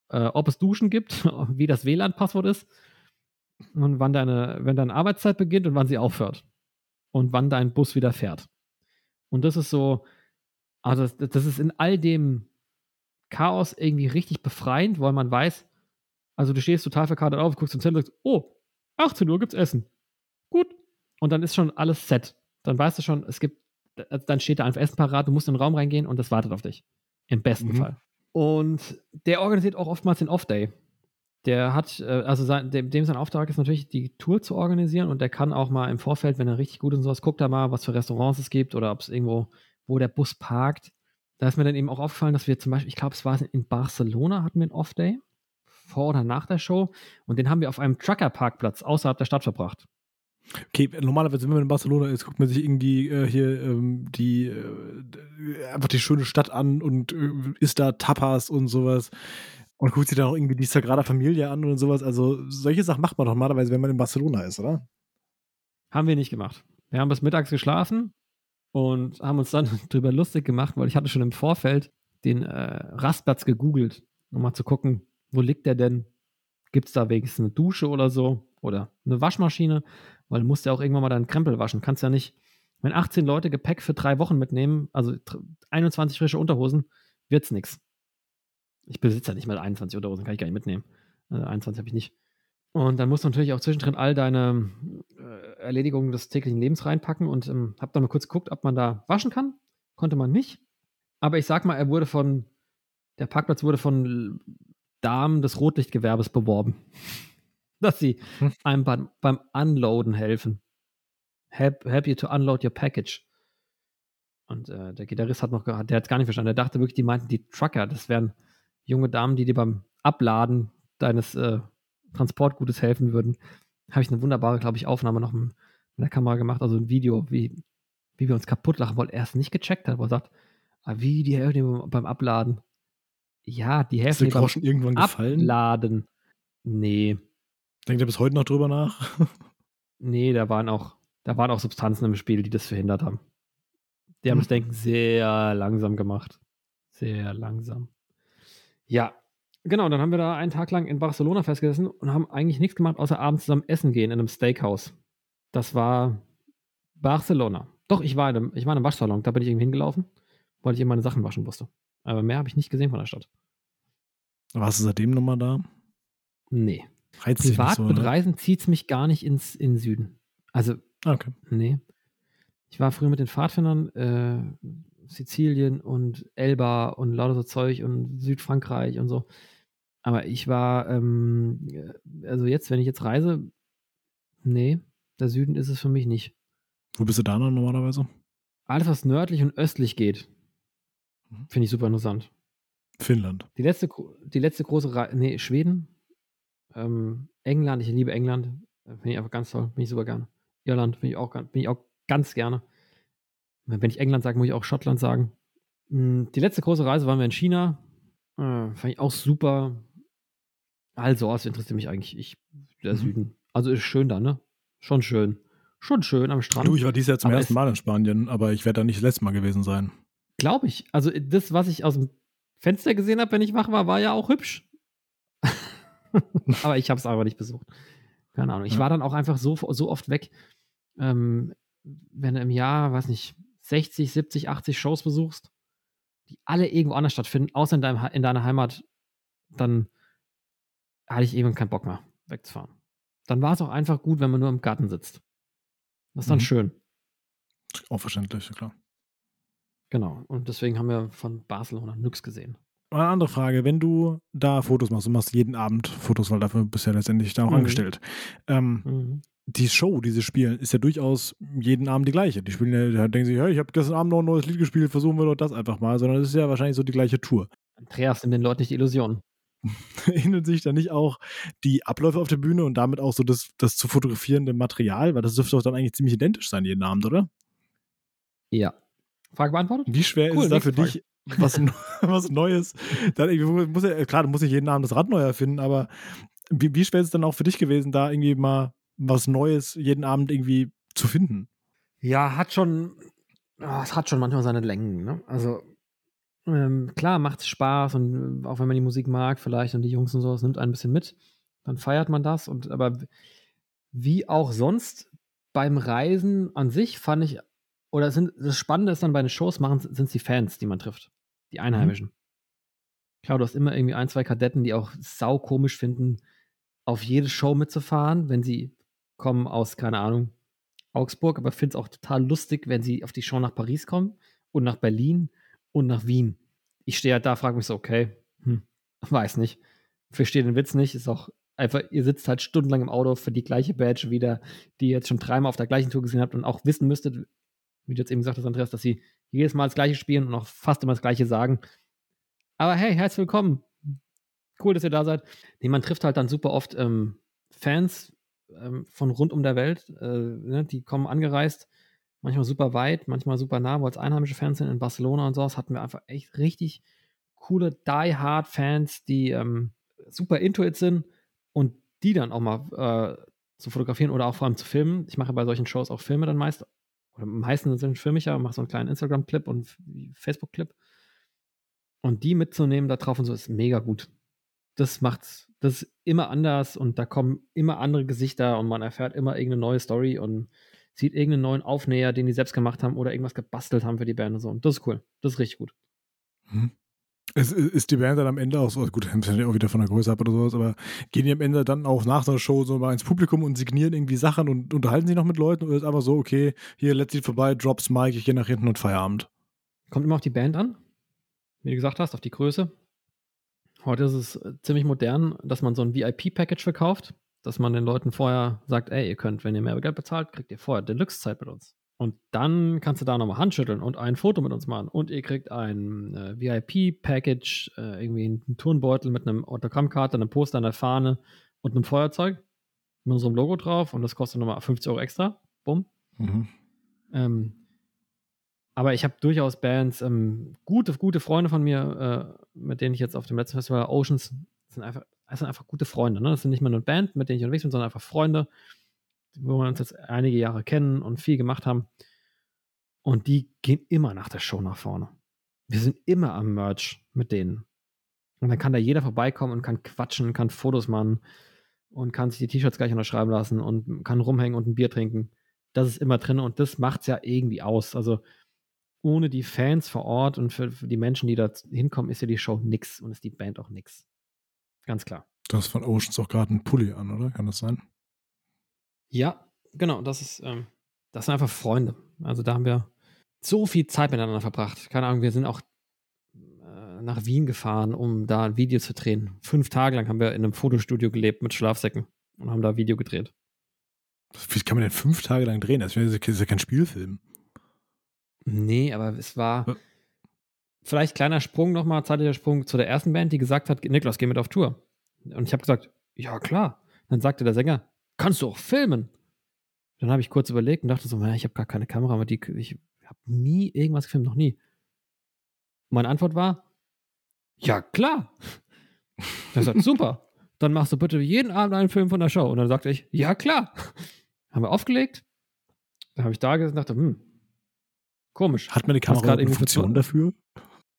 äh, ob es Duschen gibt, [LAUGHS] wie das WLAN-Passwort ist und wann deine, wenn deine Arbeitszeit beginnt und wann sie aufhört und wann dein Bus wieder fährt. Und das ist so, also das, das ist in all dem Chaos irgendwie richtig befreiend, weil man weiß, also du stehst total verkartet auf, guckst zum Zettel und sagst, oh, 18 Uhr gibt's Essen. Gut. Und dann ist schon alles set. Dann weißt du schon, es gibt, dann steht da einfach Essen parat, du musst in den Raum reingehen und das wartet auf dich. Im besten mhm. Fall. Und der organisiert auch oftmals den Off-Day. Der hat, äh, also sein, dem, dem, sein Auftrag ist natürlich, die Tour zu organisieren und der kann auch mal im Vorfeld, wenn er richtig gut und sowas, guckt er mal, was für Restaurants es gibt oder ob es irgendwo wo der Bus parkt. Da ist mir dann eben auch aufgefallen, dass wir zum Beispiel, ich glaube, es war in Barcelona, hatten wir einen Off-Day, vor oder nach der Show, und den haben wir auf einem Trucker-Parkplatz außerhalb der Stadt verbracht. Okay, normalerweise, wenn man in Barcelona ist, guckt man sich irgendwie äh, hier ähm, die äh, einfach die schöne Stadt an und äh, isst da Tapas und sowas und guckt sich dann auch irgendwie die Sagrada Familie an und sowas. Also solche Sachen macht man doch normalerweise, wenn man in Barcelona ist, oder? Haben wir nicht gemacht. Wir haben bis mittags geschlafen und haben uns dann [LAUGHS] drüber lustig gemacht, weil ich hatte schon im Vorfeld den äh, Rastplatz gegoogelt, um mal zu gucken, wo liegt der denn? Gibt es da wenigstens eine Dusche oder so? Oder eine Waschmaschine? Weil du musst ja auch irgendwann mal deinen Krempel waschen. Kannst ja nicht, wenn 18 Leute Gepäck für drei Wochen mitnehmen, also 21 frische Unterhosen, wird's nichts. Ich besitze ja nicht mal 21 Unterhosen, kann ich gar nicht mitnehmen. Also 21 habe ich nicht. Und dann musst du natürlich auch zwischendrin all deine äh, Erledigungen des täglichen Lebens reinpacken und ähm, habe dann mal kurz geguckt, ob man da waschen kann. Konnte man nicht. Aber ich sag mal, er wurde von, der Parkplatz wurde von Damen des Rotlichtgewerbes beworben, [LAUGHS] dass sie hm. einem beim, beim Unloaden helfen. help, help you to unload your package. Und äh, der Gitarrist hat noch, der hat es gar nicht verstanden. Der dachte wirklich, die meinten die Trucker. Das wären junge Damen, die dir beim Abladen deines äh, Transportgutes helfen würden. Habe ich eine wunderbare, glaube ich, Aufnahme noch mit der Kamera gemacht, also ein Video, wie, wie wir uns kaputt lachen, weil er es nicht gecheckt hat, wo er sagt, ah, wie die helfen beim Abladen. Ja, die helfen dir beim irgendwann gefallen? Abladen. Nee. Denkt ihr bis heute noch drüber nach? nee, da waren auch, da waren auch Substanzen im Spiel, die das verhindert haben. Die haben hm. das Denken sehr langsam gemacht. Sehr langsam. Ja, genau. Dann haben wir da einen Tag lang in Barcelona festgesessen und haben eigentlich nichts gemacht, außer abends zusammen essen gehen in einem Steakhouse. Das war Barcelona. Doch, ich war in einem, ich war in einem Waschsalon. Da bin ich irgendwie hingelaufen, weil ich eben meine Sachen waschen musste. Aber mehr habe ich nicht gesehen von der Stadt. Warst du seitdem nochmal da? Nee. Reizt Privat so, mit Reisen zieht es mich gar nicht ins in den Süden. Also, okay. nee. Ich war früher mit den Pfadfindern äh, Sizilien und Elba und lauter so Zeug und Südfrankreich und so. Aber ich war, ähm, also jetzt, wenn ich jetzt reise, nee, der Süden ist es für mich nicht. Wo bist du da noch normalerweise? Alles, was nördlich und östlich geht, mhm. finde ich super interessant. Finnland. Die letzte, die letzte große Reise, nee, Schweden, ähm, England, ich liebe England, finde ich einfach ganz toll, bin ich super gerne. Irland bin ich auch, bin ich auch ganz gerne. Wenn ich England sage, muss ich auch Schottland sagen. Hm, die letzte große Reise waren wir in China. Äh, fand ich auch super. Also, das interessiert mich eigentlich. Ich, der mhm. Süden. Also ist schön da, ne? Schon schön. Schon schön am Strand. Du, ich war dieses Jahr zum aber ersten Mal in Spanien, aber ich werde da nicht das letzte Mal gewesen sein. Glaube ich. Also, das, was ich aus dem Fenster gesehen habe, wenn ich wach war, war ja auch hübsch. [LAUGHS] aber ich habe es einfach nicht besucht. Keine Ahnung. Ich ja. war dann auch einfach so, so oft weg. Ähm, wenn du im Jahr, weiß nicht, 60, 70, 80 Shows besuchst, die alle irgendwo anders stattfinden, außer in, deinem, in deiner Heimat, dann hatte ich irgendwann keinen Bock mehr, wegzufahren. Dann war es auch einfach gut, wenn man nur im Garten sitzt. Das ist dann mhm. schön. Auch verständlich, klar. Genau. Und deswegen haben wir von Barcelona nix gesehen. Eine andere Frage, wenn du da Fotos machst, du machst jeden Abend Fotos, weil dafür bist du ja letztendlich da auch mhm. angestellt. Ähm, mhm die Show, die sie spielen, ist ja durchaus jeden Abend die gleiche. Die spielen ja, da denken sie, hey, ich habe gestern Abend noch ein neues Lied gespielt, versuchen wir doch das einfach mal, sondern es ist ja wahrscheinlich so die gleiche Tour. Andreas nimmt den Leuten nicht die Illusion. [LAUGHS] Ähneln sich da nicht auch die Abläufe auf der Bühne und damit auch so das, das zu fotografierende Material? Weil das dürfte doch dann eigentlich ziemlich identisch sein jeden Abend, oder? Ja. Frage beantwortet? Wie schwer cool, ist es da für Frage. dich, was, [LAUGHS] was Neues? Dann muss ja, klar, du musst nicht jeden Abend das Rad neu erfinden, aber wie, wie schwer ist es dann auch für dich gewesen, da irgendwie mal was Neues jeden Abend irgendwie zu finden. Ja, hat schon, oh, es hat schon manchmal seine Längen. Ne? Also ähm, klar macht es Spaß und äh, auch wenn man die Musik mag vielleicht und die Jungs und so, es nimmt ein bisschen mit, dann feiert man das. Und aber wie auch sonst beim Reisen an sich fand ich, oder sind, das Spannende ist dann bei den Shows machen, sind es die Fans, die man trifft, die Einheimischen. Mhm. Klar, du hast immer irgendwie ein, zwei Kadetten, die auch sau komisch finden, auf jede Show mitzufahren, wenn sie kommen aus, keine Ahnung, Augsburg, aber finde es auch total lustig, wenn sie auf die Show nach Paris kommen und nach Berlin und nach Wien. Ich stehe halt da, frage mich so, okay, hm, [LAUGHS] weiß nicht. Verstehe den Witz nicht. Ist auch einfach, ihr sitzt halt stundenlang im Auto für die gleiche Badge wieder, die ihr jetzt schon dreimal auf der gleichen Tour gesehen habt und auch wissen müsstet, wie du jetzt eben gesagt hast, Andreas, dass sie jedes Mal das Gleiche spielen und auch fast immer das Gleiche sagen. Aber hey, herzlich willkommen. Cool, dass ihr da seid. Nee, man trifft halt dann super oft ähm, Fans, ähm, von rund um der Welt. Äh, ne, die kommen angereist, manchmal super weit, manchmal super nah, weil es einheimische Fans sind in Barcelona und so. Das hatten wir einfach echt richtig coole Die-Hard-Fans, die ähm, super intuit sind und die dann auch mal äh, zu fotografieren oder auch vor allem zu filmen. Ich mache bei solchen Shows auch Filme dann meist. Oder meistens sind filme ich ja, mache so einen kleinen Instagram-Clip und Facebook-Clip. Und die mitzunehmen da drauf und so ist mega gut. Das macht's das ist immer anders und da kommen immer andere Gesichter und man erfährt immer irgendeine neue Story und sieht irgendeinen neuen Aufnäher, den die selbst gemacht haben oder irgendwas gebastelt haben für die Band und so. Und das ist cool. Das ist richtig gut. Mhm. Es, ist die Band dann am Ende auch so, gut, [LAUGHS] hängt ja auch wieder von der Größe ab oder sowas, aber gehen die am Ende dann auch nach der Show so mal ins Publikum und signieren irgendwie Sachen und unterhalten sich noch mit Leuten oder ist einfach so, okay, hier, letztlich vorbei, Drops Mike, ich gehe nach hinten und Feierabend? Kommt immer auf die Band an, wie du gesagt hast, auf die Größe. Heute ist es äh, ziemlich modern, dass man so ein VIP-Package verkauft. dass man den Leuten vorher sagt, ey, ihr könnt, wenn ihr mehr Geld bezahlt, kriegt ihr vorher Deluxe-Zeit mit uns. Und dann kannst du da nochmal Handschütteln und ein Foto mit uns machen. Und ihr kriegt ein äh, VIP-Package, äh, irgendwie einen Turnbeutel mit einem Autogrammkarte, einem Poster, einer Fahne und einem Feuerzeug mit unserem Logo drauf. Und das kostet nochmal 50 Euro extra. Bumm. Mhm. Ähm, aber ich habe durchaus Bands, ähm, gute, gute Freunde von mir, äh, mit denen ich jetzt auf dem letzten Festival Oceans, sind einfach, das sind einfach gute Freunde. Ne? Das sind nicht mehr nur eine Band, mit denen ich unterwegs bin, sondern einfach Freunde, wo wir uns jetzt einige Jahre kennen und viel gemacht haben. Und die gehen immer nach der Show nach vorne. Wir sind immer am Merch mit denen. Und dann kann da jeder vorbeikommen und kann quatschen, kann Fotos machen und kann sich die T-Shirts gleich unterschreiben lassen und kann rumhängen und ein Bier trinken. Das ist immer drin und das macht es ja irgendwie aus. Also ohne die Fans vor Ort und für, für die Menschen, die da hinkommen, ist ja die Show nix und ist die Band auch nix. Ganz klar. Du hast von Oceans auch gerade einen Pulli an, oder? Kann das sein? Ja, genau. Das ist, ähm, das sind einfach Freunde. Also da haben wir so viel Zeit miteinander verbracht. Keine Ahnung, wir sind auch äh, nach Wien gefahren, um da ein Video zu drehen. Fünf Tage lang haben wir in einem Fotostudio gelebt mit Schlafsäcken und haben da ein Video gedreht. Wie kann man denn fünf Tage lang drehen? Das ist ja kein Spielfilm. Nee, aber es war. Ja. Vielleicht kleiner Sprung nochmal, zeitlicher Sprung zu der ersten Band, die gesagt hat: Niklas, geh mit auf Tour. Und ich habe gesagt: Ja, klar. Dann sagte der Sänger: Kannst du auch filmen? Dann habe ich kurz überlegt und dachte so: Ich habe gar keine Kamera, aber die, ich habe nie irgendwas gefilmt, noch nie. Meine Antwort war: Ja, klar. [LAUGHS] Er sagt: Super. Dann machst du bitte jeden Abend einen Film von der Show. Und dann sagte ich: Ja, klar. [LAUGHS] Haben wir aufgelegt. Dann habe ich da gesessen und dachte: Hm, Komisch. Hat die Kamera eine Funktion dafür?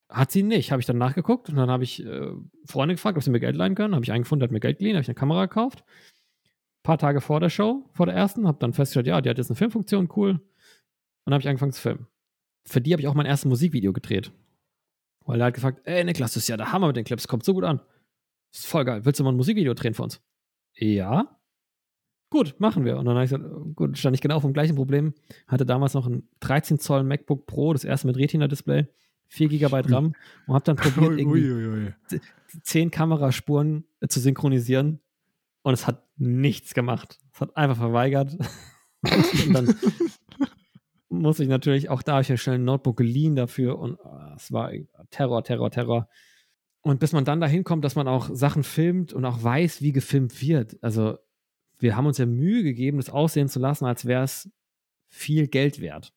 Hat sie nicht. Habe ich dann nachgeguckt und dann habe ich äh, Freunde gefragt, ob sie mir Geld leihen können. Habe ich einen gefunden, der hat mir Geld geliehen, habe ich eine Kamera gekauft. Ein paar Tage vor der Show, vor der ersten, habe dann festgestellt, ja, die hat jetzt eine Filmfunktion, cool. Und dann habe ich angefangen zu filmen. Für die habe ich auch mein erstes Musikvideo gedreht. Weil er hat gefragt, ey Niklas, das ist ja der Hammer mit den Clips, kommt so gut an. Das ist voll geil. Willst du mal ein Musikvideo drehen für uns? Ja. Gut, machen wir. Und dann habe ich gesagt, gut, stand ich genau vom gleichen Problem. Hatte damals noch ein 13 Zoll MacBook Pro, das erste mit Retina-Display, 4 GB RAM und habe dann [LAUGHS] probiert, irgendwie ui, ui, ui. 10 Kameraspuren zu synchronisieren und es hat nichts gemacht. Es hat einfach verweigert. [LAUGHS] und dann muss ich natürlich, auch da habe ich ja schnell ein Notebook geliehen dafür und uh, es war Terror, Terror, Terror. Und bis man dann dahin kommt, dass man auch Sachen filmt und auch weiß, wie gefilmt wird. Also wir haben uns ja Mühe gegeben, das aussehen zu lassen, als wäre es viel Geld wert.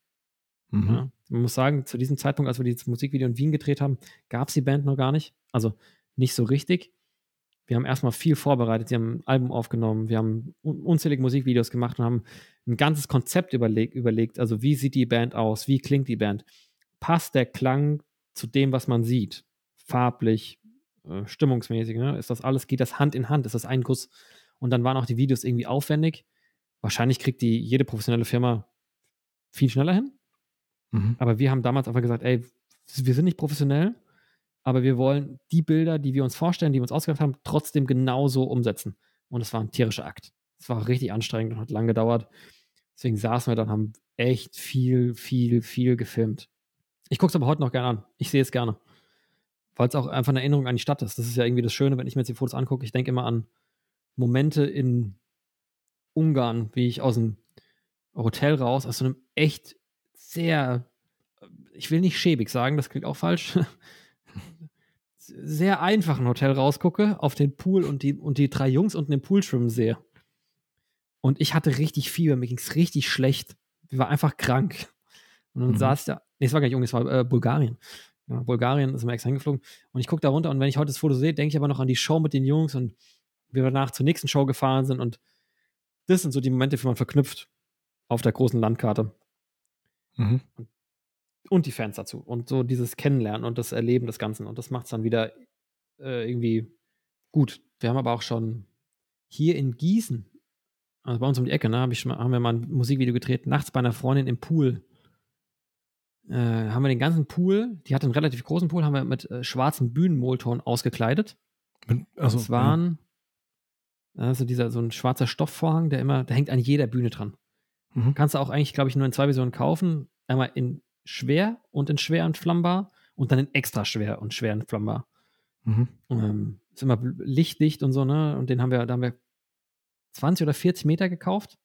Mhm. Ja, man muss sagen, zu diesem Zeitpunkt, als wir dieses Musikvideo in Wien gedreht haben, gab es die Band noch gar nicht. Also nicht so richtig. Wir haben erstmal viel vorbereitet, sie haben ein Album aufgenommen, wir haben unzählige Musikvideos gemacht und haben ein ganzes Konzept überleg überlegt. Also, wie sieht die Band aus? Wie klingt die Band? Passt der Klang zu dem, was man sieht? Farblich, äh, stimmungsmäßig, ne? Ist das alles, geht das Hand in Hand? Ist das ein Guss? und dann waren auch die Videos irgendwie aufwendig. Wahrscheinlich kriegt die jede professionelle Firma viel schneller hin. Mhm. Aber wir haben damals einfach gesagt, ey, wir sind nicht professionell, aber wir wollen die Bilder, die wir uns vorstellen, die wir uns ausgedacht haben, trotzdem genauso umsetzen. Und es war ein tierischer Akt. Es war richtig anstrengend und hat lang gedauert. Deswegen saßen wir dann, haben echt viel, viel, viel gefilmt. Ich gucke es aber heute noch gerne an. Ich sehe es gerne. Weil es auch einfach eine Erinnerung an die Stadt ist. Das ist ja irgendwie das Schöne, wenn ich mir jetzt die Fotos angucke. Ich denke immer an Momente in Ungarn, wie ich aus dem Hotel raus, aus so einem echt sehr, ich will nicht schäbig sagen, das klingt auch falsch, [LAUGHS] sehr einfachen Hotel rausgucke, auf den Pool und die, und die drei Jungs unten im Pool schwimmen sehe. Und ich hatte richtig Fieber, mir ging es richtig schlecht. Ich war einfach krank. Und dann mhm. saß ich da, nee, es war gar nicht Ungarn, es war äh, Bulgarien. Ja, Bulgarien ist mir extra hingeflogen. Und ich gucke da runter und wenn ich heute das Foto sehe, denke ich aber noch an die Show mit den Jungs und wir danach zur nächsten Show gefahren sind und das sind so die Momente, die man verknüpft auf der großen Landkarte. Mhm. Und, die Fans dazu. Und so dieses Kennenlernen und das Erleben des Ganzen. Und das macht es dann wieder äh, irgendwie gut. Wir haben aber auch schon hier in Gießen, also bei uns um die Ecke, ne, hab ich, haben wir mal ein Musikvideo gedreht, nachts bei einer Freundin im Pool. Äh, haben wir den ganzen Pool, die hatte einen relativ großen Pool, haben wir mit äh, schwarzem Bühnenmolton ausgekleidet. Also, das waren also dieser so ein schwarzer Stoffvorhang, der immer, der hängt an jeder Bühne dran. Mhm. Kannst du auch eigentlich, glaube ich, nur in zwei Versionen kaufen. Einmal in schwer und in schwer und flammbar und dann in extra schwer und schwer und flammbar. Mhm. Ähm, ist immer lichtdicht und so, ne? Und den haben wir, da haben wir 20 oder 40 Meter gekauft,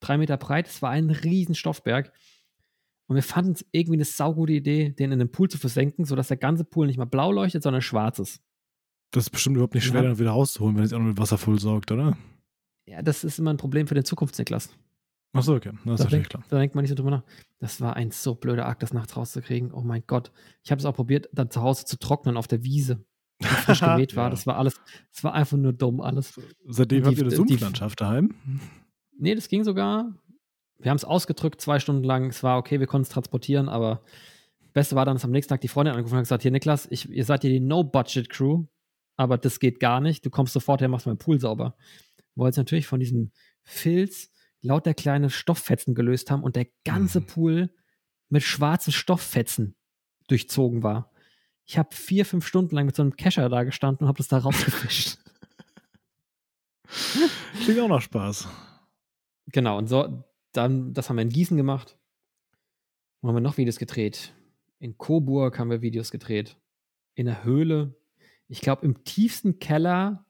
drei Meter breit. Es war ein riesen Stoffberg. Und wir fanden es irgendwie eine saugute Idee, den in den Pool zu versenken, sodass der ganze Pool nicht mal blau leuchtet, sondern schwarz ist. Das ist bestimmt überhaupt nicht schwer, ja. dann wieder rauszuholen, wenn es auch noch mit Wasser voll sorgt, oder? Ja, das ist immer ein Problem für den Zukunftsniklas. Achso, okay. Das ist da natürlich denk, klar. Da denkt man nicht so drüber nach. Das war ein so blöder Akt, das nachts rauszukriegen. Oh mein Gott. Ich habe es auch probiert, dann zu Hause zu trocknen auf der Wiese, die frisch [LAUGHS] gemäht war. ja. Das war alles, es war einfach nur dumm alles. Seitdem die, habt ihr eine Sumpflandschaft daheim? Nee, das ging sogar. Wir haben es ausgedrückt, zwei Stunden lang. Es war okay, wir konnten es transportieren, aber Beste war dann, dass am nächsten Tag die Freundin angerufen hat und gesagt: Hier, Niklas, ich, ihr seid hier die No-Budget-Crew, aber das geht gar nicht. Du kommst sofort her, machst meinen Pool sauber. Wo jetzt natürlich von diesem Filz lauter kleine Stofffetzen gelöst haben und der ganze mhm. Pool mit schwarzen Stofffetzen durchzogen war. Ich habe vier, fünf Stunden lang mit so einem Kescher da gestanden und habe das da rausgefischt. [LAUGHS] Klingt auch noch Spaß. Genau, und so, dann, das haben wir in Gießen gemacht. Wo haben wir noch Videos gedreht? In Coburg haben wir Videos gedreht. In der Höhle. Ich glaube, im tiefsten Keller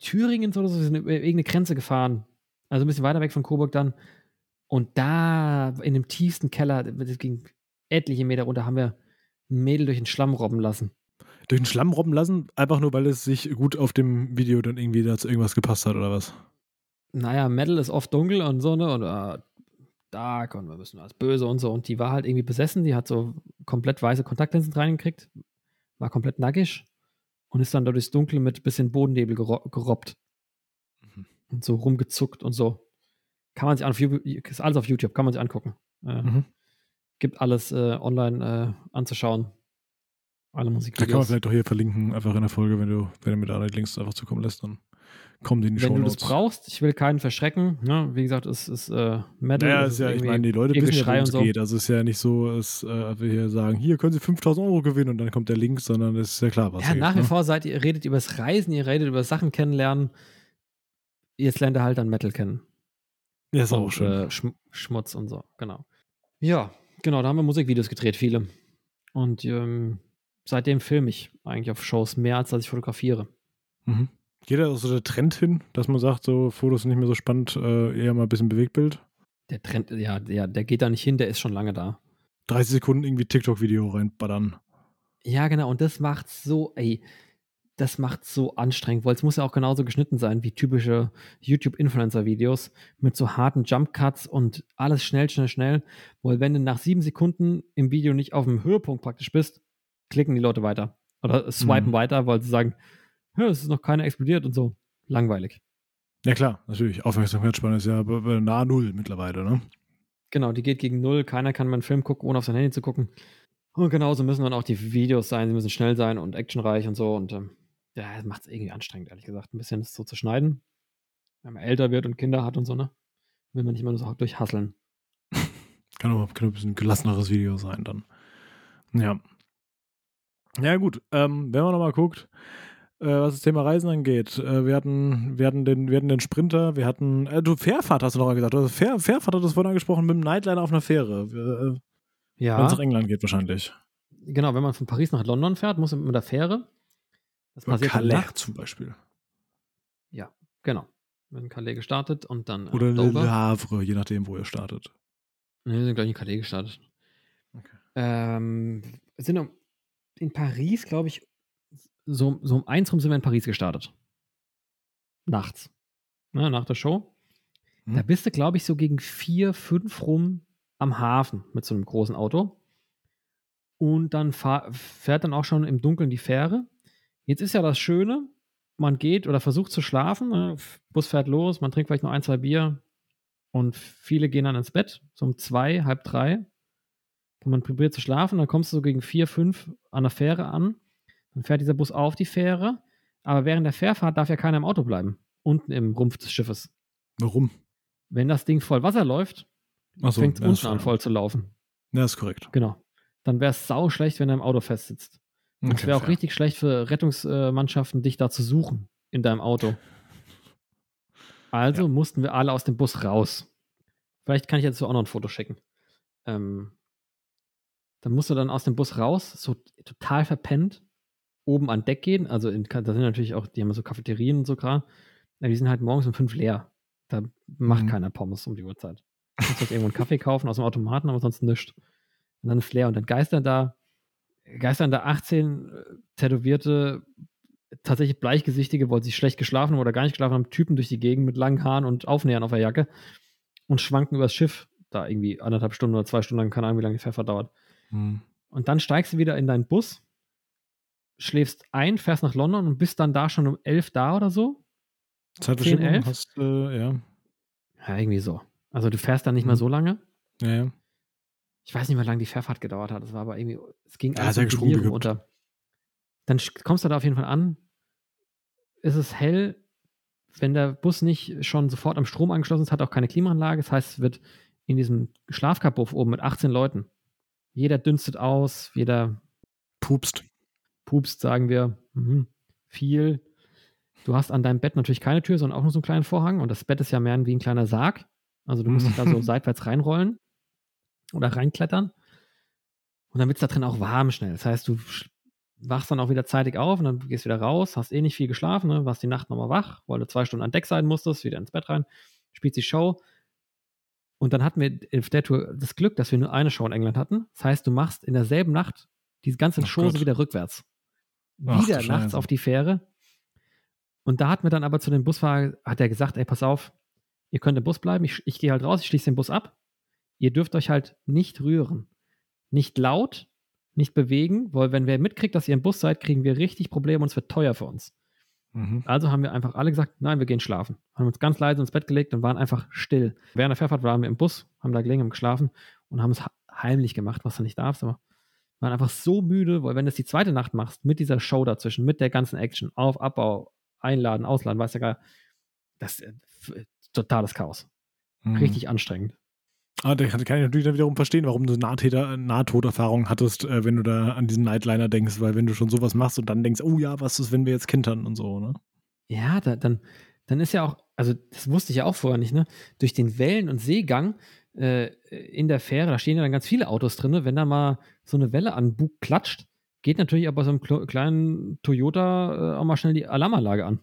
Thüringens oder so sind über irgendeine Grenze gefahren. Also ein bisschen weiter weg von Coburg dann. Und da in dem tiefsten Keller, das ging etliche Meter runter, haben wir ein Mädel durch den Schlamm robben lassen. Durch den Schlamm robben lassen? Einfach nur, weil es sich gut auf dem Video dann irgendwie dazu irgendwas gepasst hat oder was? Naja, Metal ist oft dunkel und so, ne? Und uh, dark und wir müssen alles böse und so. Und die war halt irgendwie besessen, die hat so komplett weiße Kontaktlinsen reingekriegt, war komplett nackig und ist dann da durchs Dunkel mit ein bisschen Bodennebel gerobbt. Und so rumgezuckt und so. Kann man sich an, ist alles auf YouTube, kann man sich angucken. Äh, mhm. Gibt alles äh, online äh, anzuschauen. Alle Musik. Da kann man vielleicht doch hier verlinken, einfach in der Folge, wenn du, wenn du mir da Links einfach zukommen lässt, dann kommen die in die Wenn du das brauchst, ich will keinen verschrecken. Ne? Wie gesagt, es ist äh, Metal. Ja, ist ja, ich meine, die Leute wissen ja, worum es so. geht. Also es ist ja nicht so, dass äh, wir hier sagen, hier können sie 5000 Euro gewinnen und dann kommt der Link, sondern es ist ja klar, was Ja, nach wie ne? vor seid ihr, redet über das Reisen, ihr redet über Sachen kennenlernen. Jetzt lernt ihr halt dann Metal kennen. Ja, ist und, auch schön. Äh, Schm Schmutz und so, genau. Ja, genau, da haben wir Musikvideos gedreht, viele. Und ähm, seitdem filme ich eigentlich auf Shows mehr, als dass ich fotografiere. Mhm. Geht da so der Trend hin, dass man sagt, so Fotos sind nicht mehr so spannend, äh, eher mal ein bisschen Bewegtbild? Der Trend, ja, der, der geht da nicht hin, der ist schon lange da. 30 Sekunden irgendwie TikTok-Video reinballern. Ja, genau, und das macht so, ey, das macht so anstrengend, weil es muss ja auch genauso geschnitten sein wie typische YouTube-Influencer-Videos mit so harten Jump-Cuts und alles schnell, schnell, schnell. Weil wenn du nach sieben Sekunden im Video nicht auf dem Höhepunkt praktisch bist, klicken die Leute weiter. Oder swipen mhm. weiter, weil sie sagen, es ist noch keiner explodiert und so. Langweilig. Ja, klar, natürlich. Aufmerksamkeitsspanne ist ja nahe Null mittlerweile, ne? Genau, die geht gegen Null. Keiner kann mal einen Film gucken, ohne auf sein Handy zu gucken. Und genauso müssen dann auch die Videos sein. Sie müssen schnell sein und actionreich und so. Und ähm, ja, das macht es irgendwie anstrengend, ehrlich gesagt, ein bisschen das so zu schneiden. Wenn man älter wird und Kinder hat und so, ne? Will man nicht immer nur so durchhasseln. [LAUGHS] kann auch ein bisschen gelasseneres Video sein dann. Ja. Ja, gut. Ähm, wenn man nochmal guckt, äh, was das Thema Reisen angeht. Äh, wir, hatten, wir, hatten den, wir hatten den Sprinter, wir hatten, äh, du, Fährfahrt hast du noch gesagt. Hast Fähr, Fährfahrt hat das vorhin angesprochen mit dem Nightliner auf einer Fähre. Äh, ja. Wenn es nach England geht wahrscheinlich. Genau, wenn man von Paris nach London fährt, muss man mit der Fähre. Das Oder passiert Calais zum Beispiel. Ja, genau. Wenn Calais gestartet und dann. Äh, Oder Dover. Le Havre, je nachdem, wo ihr startet. Ne, wir sind gleich in Calais gestartet. Okay. Ähm, sind in Paris, glaube ich, so, so um eins rum sind wir in Paris gestartet. Nachts. Ne, nach der Show. Hm. Da bist du, glaube ich, so gegen vier, fünf rum am Hafen mit so einem großen Auto. Und dann fahr, fährt dann auch schon im Dunkeln die Fähre. Jetzt ist ja das Schöne, man geht oder versucht zu schlafen. Ne? Bus fährt los, man trinkt vielleicht noch ein, zwei Bier. Und viele gehen dann ins Bett, so um zwei, halb drei. Und man probiert zu schlafen, dann kommst du so gegen vier, fünf an der Fähre an dann fährt dieser Bus auf die Fähre, aber während der Fährfahrt darf ja keiner im Auto bleiben. Unten im Rumpf des Schiffes. Warum? Wenn das Ding voll Wasser läuft, so, fängt es unten an voll zu laufen. Ja, ist korrekt. Genau. Dann wäre es sau schlecht, wenn er im Auto festsitzt. Und es wäre auch fair. richtig schlecht für Rettungsmannschaften, dich da zu suchen in deinem Auto. Also ja. mussten wir alle aus dem Bus raus. Vielleicht kann ich jetzt so auch noch ein Foto schicken. Ähm, dann musst du dann aus dem Bus raus, so total verpennt, oben an Deck gehen. Also in, da sind natürlich auch, die haben so Cafeterien und so gerade. Die sind halt morgens um fünf leer. Da macht Mhm. keiner Pommes um die Uhrzeit. Du kannst halt irgendwo einen Kaffee kaufen aus dem Automaten, aber sonst nichts. Und dann ist leer. Und dann geistern da, geistern da 18 äh, tätowierte, tatsächlich bleichgesichtige, weil sie schlecht geschlafen haben oder gar nicht geschlafen haben, Typen durch die Gegend mit langen Haaren und Aufnähern auf der Jacke und schwanken übers Schiff. Da irgendwie anderthalb Stunden oder zwei Stunden lang, keine Ahnung, wie lange die Pfeffer dauert. Hm. Und dann steigst du wieder in deinen Bus, schläfst ein, fährst nach London und bist dann da schon um elf da oder so. Zeitverschiebung 11? hast äh, ja. Ja, irgendwie so. Also du fährst dann nicht mehr Mhm. so lange. Ja, ja. Ich weiß nicht, wie lange die Fährfahrt gedauert hat. Es war aber irgendwie, es ging Ja, alles Delirium geübt. unter. Dann kommst du da auf jeden Fall an. Ist es hell, wenn der Bus nicht schon sofort am Strom angeschlossen ist, hat auch keine Klimaanlage. Das heißt, es wird in diesem Schlafkabuff oben mit 18 Leuten. Jeder dünstet aus, jeder Pupst. pupst, sagen wir, mhm, viel. Du hast an deinem Bett natürlich keine Tür, sondern auch nur so einen kleinen Vorhang. Und das Bett ist ja mehr wie ein kleiner Sarg. Also du musst dich da so [LAUGHS] seitwärts reinrollen oder reinklettern. Und dann wird es da drin auch warm schnell. Das heißt, du wachst dann auch wieder zeitig auf und dann gehst wieder raus, hast eh nicht viel geschlafen, ne? warst die Nacht nochmal wach, weil du zwei Stunden an Deck sein musstest, wieder ins Bett rein, spielst die Show. Und dann hatten wir auf der Tour das Glück, dass wir nur eine Show in England hatten. Das heißt, du machst in derselben Nacht die ganze Gott. wieder rückwärts. Ach, wieder nachts auf die Fähre. Und da hat mir dann aber zu dem Busfahrer, hat er gesagt, ey, pass auf, ihr könnt im Bus bleiben, ich, ich gehe halt raus, ich schließe den Bus ab. Ihr dürft euch halt nicht rühren. Nicht laut, nicht bewegen, weil wenn wer mitkriegt, dass ihr im Bus seid, kriegen wir richtig Probleme und es wird teuer für uns. Mhm. Also haben wir einfach alle gesagt, nein, wir gehen schlafen. Haben uns ganz leise ins Bett gelegt und waren einfach still. Während der Fährfahrt waren wir im Bus, haben da gelegen, haben geschlafen und haben es heimlich gemacht, was du nicht darfst, aber waren einfach so müde, weil wenn du es die zweite Nacht machst, mit dieser Show dazwischen, mit der ganzen Action, Auf, Abbau, Einladen, Ausladen, weiß ja gar, das ist äh, totales Chaos. Mhm. Richtig anstrengend. Ah, da kann ich natürlich dann wiederum verstehen, warum du Nahtäter, Nahtoderfahrung hattest, äh, wenn du da an diesen Nightliner denkst, weil wenn du schon sowas machst und dann denkst, oh ja, was ist, wenn wir jetzt kentern und so, ne? Ja, da, dann, dann ist ja auch, also das wusste ich ja auch vorher nicht, ne? Durch den Wellen- und Seegang äh, in der Fähre, da stehen ja dann ganz viele Autos drin, wenn da mal so eine Welle an Bug klatscht, geht natürlich aber so einem kle- kleinen Toyota äh, auch mal schnell die Alarmanlage an.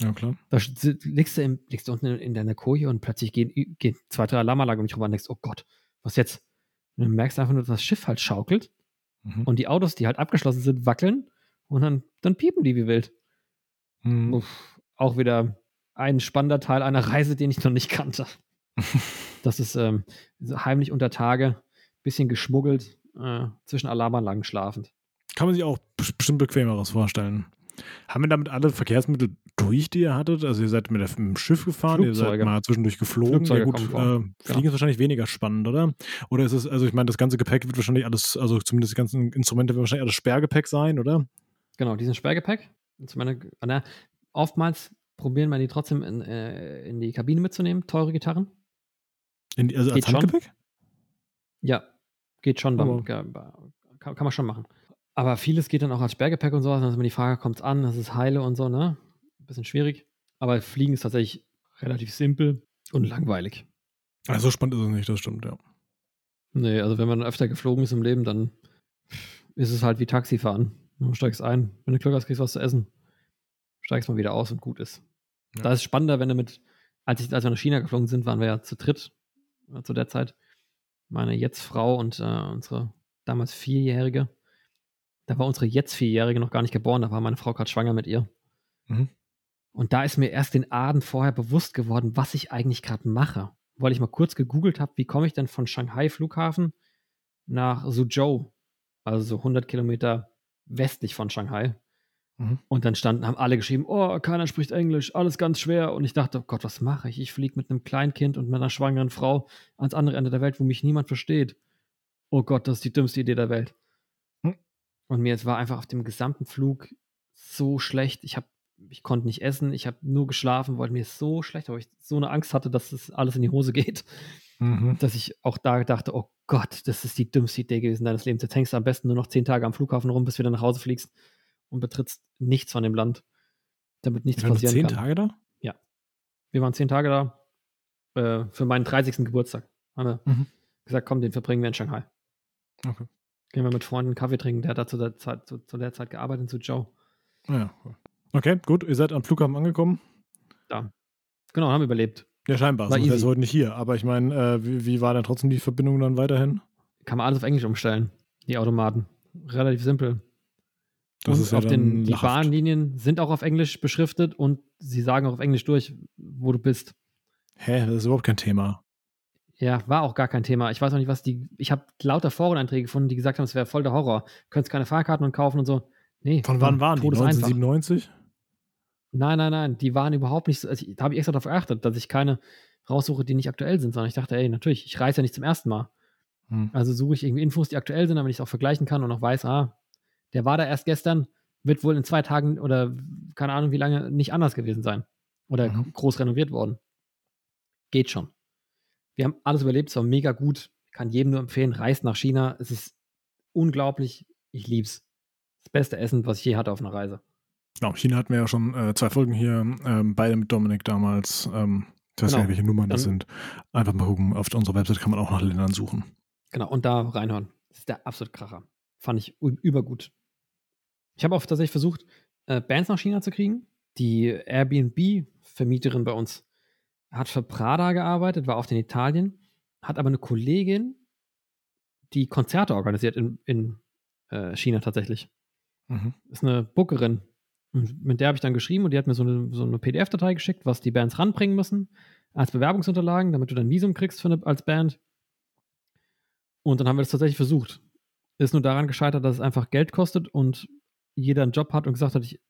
Ja, klar. Da liegst du, im, liegst du unten in, in deiner Koje und plötzlich gehen, gehen zwei, drei Alarmanlagen um dich rüber und denkst, oh Gott, was jetzt? Und dann merkst du einfach nur, dass das Schiff halt schaukelt Mhm. und die Autos, die halt abgeschlossen sind, wackeln und dann, dann piepen die wie wild. Mhm. Uff, auch wieder ein spannender Teil einer Reise, den ich noch nicht kannte. [LAUGHS] Das ist ähm, heimlich unter Tage, bisschen geschmuggelt, äh, zwischen Alarmanlagen schlafend. Kann man sich auch bes- bestimmt bequemeres vorstellen. Haben wir damit alle Verkehrsmittel durch, die ihr hattet? Also ihr seid mit dem Schiff gefahren, ihr seid Flugzeuge. mal zwischendurch geflogen. Flugzeuge ja gut, äh. Fliegen ist wahrscheinlich weniger spannend, oder? Oder ist es, also ich meine, das ganze Gepäck wird wahrscheinlich alles, also zumindest die ganzen Instrumente wird wahrscheinlich alles Sperrgepäck sein, oder? Genau, diesen Sperrgepäck. Na, oftmals probieren wir die trotzdem in, äh, in die Kabine mitzunehmen, teure Gitarren. Die- also als Geht schon. Handgepäck? Ja, geht schon. Aber- Beim, kann, kann man schon machen. Aber vieles geht dann auch als Sperrgepäck und. Dann ist immer die Frage, kommt es an, das ist heile und so, ne? Bisschen schwierig. Aber Fliegen ist tatsächlich relativ simpel und langweilig. Also so spannend ist es nicht, das stimmt, ja. Nee, also wenn man öfter geflogen ist im Leben, dann ist es halt wie Taxifahren. Du steigst ein, wenn du Glück hast, kriegst du was zu essen. Steigst mal wieder aus und gut ist. Ja. Da ist es spannender, wenn du mit, als, ich, als wir nach China geflogen sind, waren wir ja zu dritt äh, zu der Zeit. Meine jetzt Frau und äh, unsere damals Vierjährige. Da war unsere jetzt Vierjährige noch gar nicht geboren, da war meine Frau gerade schwanger mit ihr. Mhm. Und da ist mir erst den Abend vorher bewusst geworden, was ich eigentlich gerade mache. Weil ich mal kurz gegoogelt habe, wie komme ich denn von Shanghai Flughafen nach Suzhou, also so 100 Kilometer westlich von Shanghai. Mhm. Und dann standen, haben alle geschrieben, oh, keiner spricht Englisch, alles ganz schwer. Und ich dachte, oh Gott, was mache ich? Ich fliege mit einem Kleinkind und mit einer schwangeren Frau ans andere Ende der Welt, wo mich niemand versteht. Oh Gott, das ist die dümmste Idee der Welt. Hm. Und mir es war einfach auf dem gesamten Flug so schlecht. Ich habe, ich konnte nicht essen, ich habe nur geschlafen, weil mir so schlecht, weil ich so eine Angst hatte, dass es alles in die Hose geht, Mhm. dass ich auch da dachte, oh Gott, das ist die dümmste Idee gewesen deines Lebens. Jetzt hängst du am besten nur noch zehn Tage am Flughafen rum, bis du wieder nach Hause fliegst und betrittst nichts von dem Land, damit nichts wart passieren zehn kann. Tage da? Wir waren zehn Tage da äh, für meinen 30. Geburtstag. Haben wir Mhm. gesagt, komm, den verbringen wir in Shanghai. Okay. Gehen wir mit Freunden Kaffee trinken. Der hat da zu der Zeit, zu, zu der Zeit gearbeitet in Suzhou. Ah, ja. Okay, gut. Ihr seid am Flughafen angekommen. Genau, haben überlebt. Ja, scheinbar. War sonst ist heute nicht hier. Aber ich meine, äh, wie, wie, war denn trotzdem die Verbindung dann weiterhin? Kann man alles auf Englisch umstellen, die Automaten. Relativ simpel. Das und ist ja auf den, die Bahnlinien sind auch auf Englisch beschriftet und sie sagen auch auf Englisch durch, wo du bist. Hä, das ist überhaupt kein Thema. Ja, war auch gar kein Thema. Ich weiß auch nicht, was die. Ich habe lauter Foreneinträge gefunden, die gesagt haben, es wäre voll der Horror. Könntest keine Fahrkarten und kaufen und so. Nee. Von wann waren die? 1997? Nein, nein, nein. Die waren überhaupt nicht so. Also, da habe ich extra darauf geachtet, dass ich keine raussuche, die nicht aktuell sind, sondern ich dachte, ey, natürlich, ich reise ja nicht zum ersten Mal. Hm. Also suche ich irgendwie Infos, die aktuell sind, damit ich es auch vergleichen kann und auch weiß, ah, der war da erst gestern, wird wohl in zwei Tagen oder keine Ahnung wie lange nicht anders gewesen sein. Oder mhm. groß renoviert worden. Geht schon. Wir haben alles überlebt, es war mega gut. Kann jedem nur empfehlen, reist nach China. Es ist unglaublich. Ich lieb's. Das beste Essen, was ich je hatte auf einer Reise. Genau, China hatten wir ja schon äh, zwei Folgen hier, ähm, beide mit Dominik damals. Ähm, ich weiß genau. nicht, welche Nummern das sind. Einfach mal gucken, auf unserer Website kann man auch nach Ländern suchen. Genau, und da reinhören. Das ist der absolute Kracher. Fand ich übergut. Ich habe auch tatsächlich versucht, äh, Bands nach China zu kriegen. Die Airbnb-Vermieterin bei uns hat für Prada gearbeitet, war oft in Italien, hat aber eine Kollegin, die Konzerte organisiert in, in äh, China tatsächlich. Mhm. Ist eine Bookerin. Und mit der habe ich dann geschrieben und die hat mir so eine, so eine PDF-Datei geschickt, was die Bands ranbringen müssen als Bewerbungsunterlagen, damit du dann Visum kriegst eine, als Band. Und dann haben wir das tatsächlich versucht. Ist nur daran gescheitert, dass es einfach Geld kostet und jeder einen Job hat und gesagt hat, ich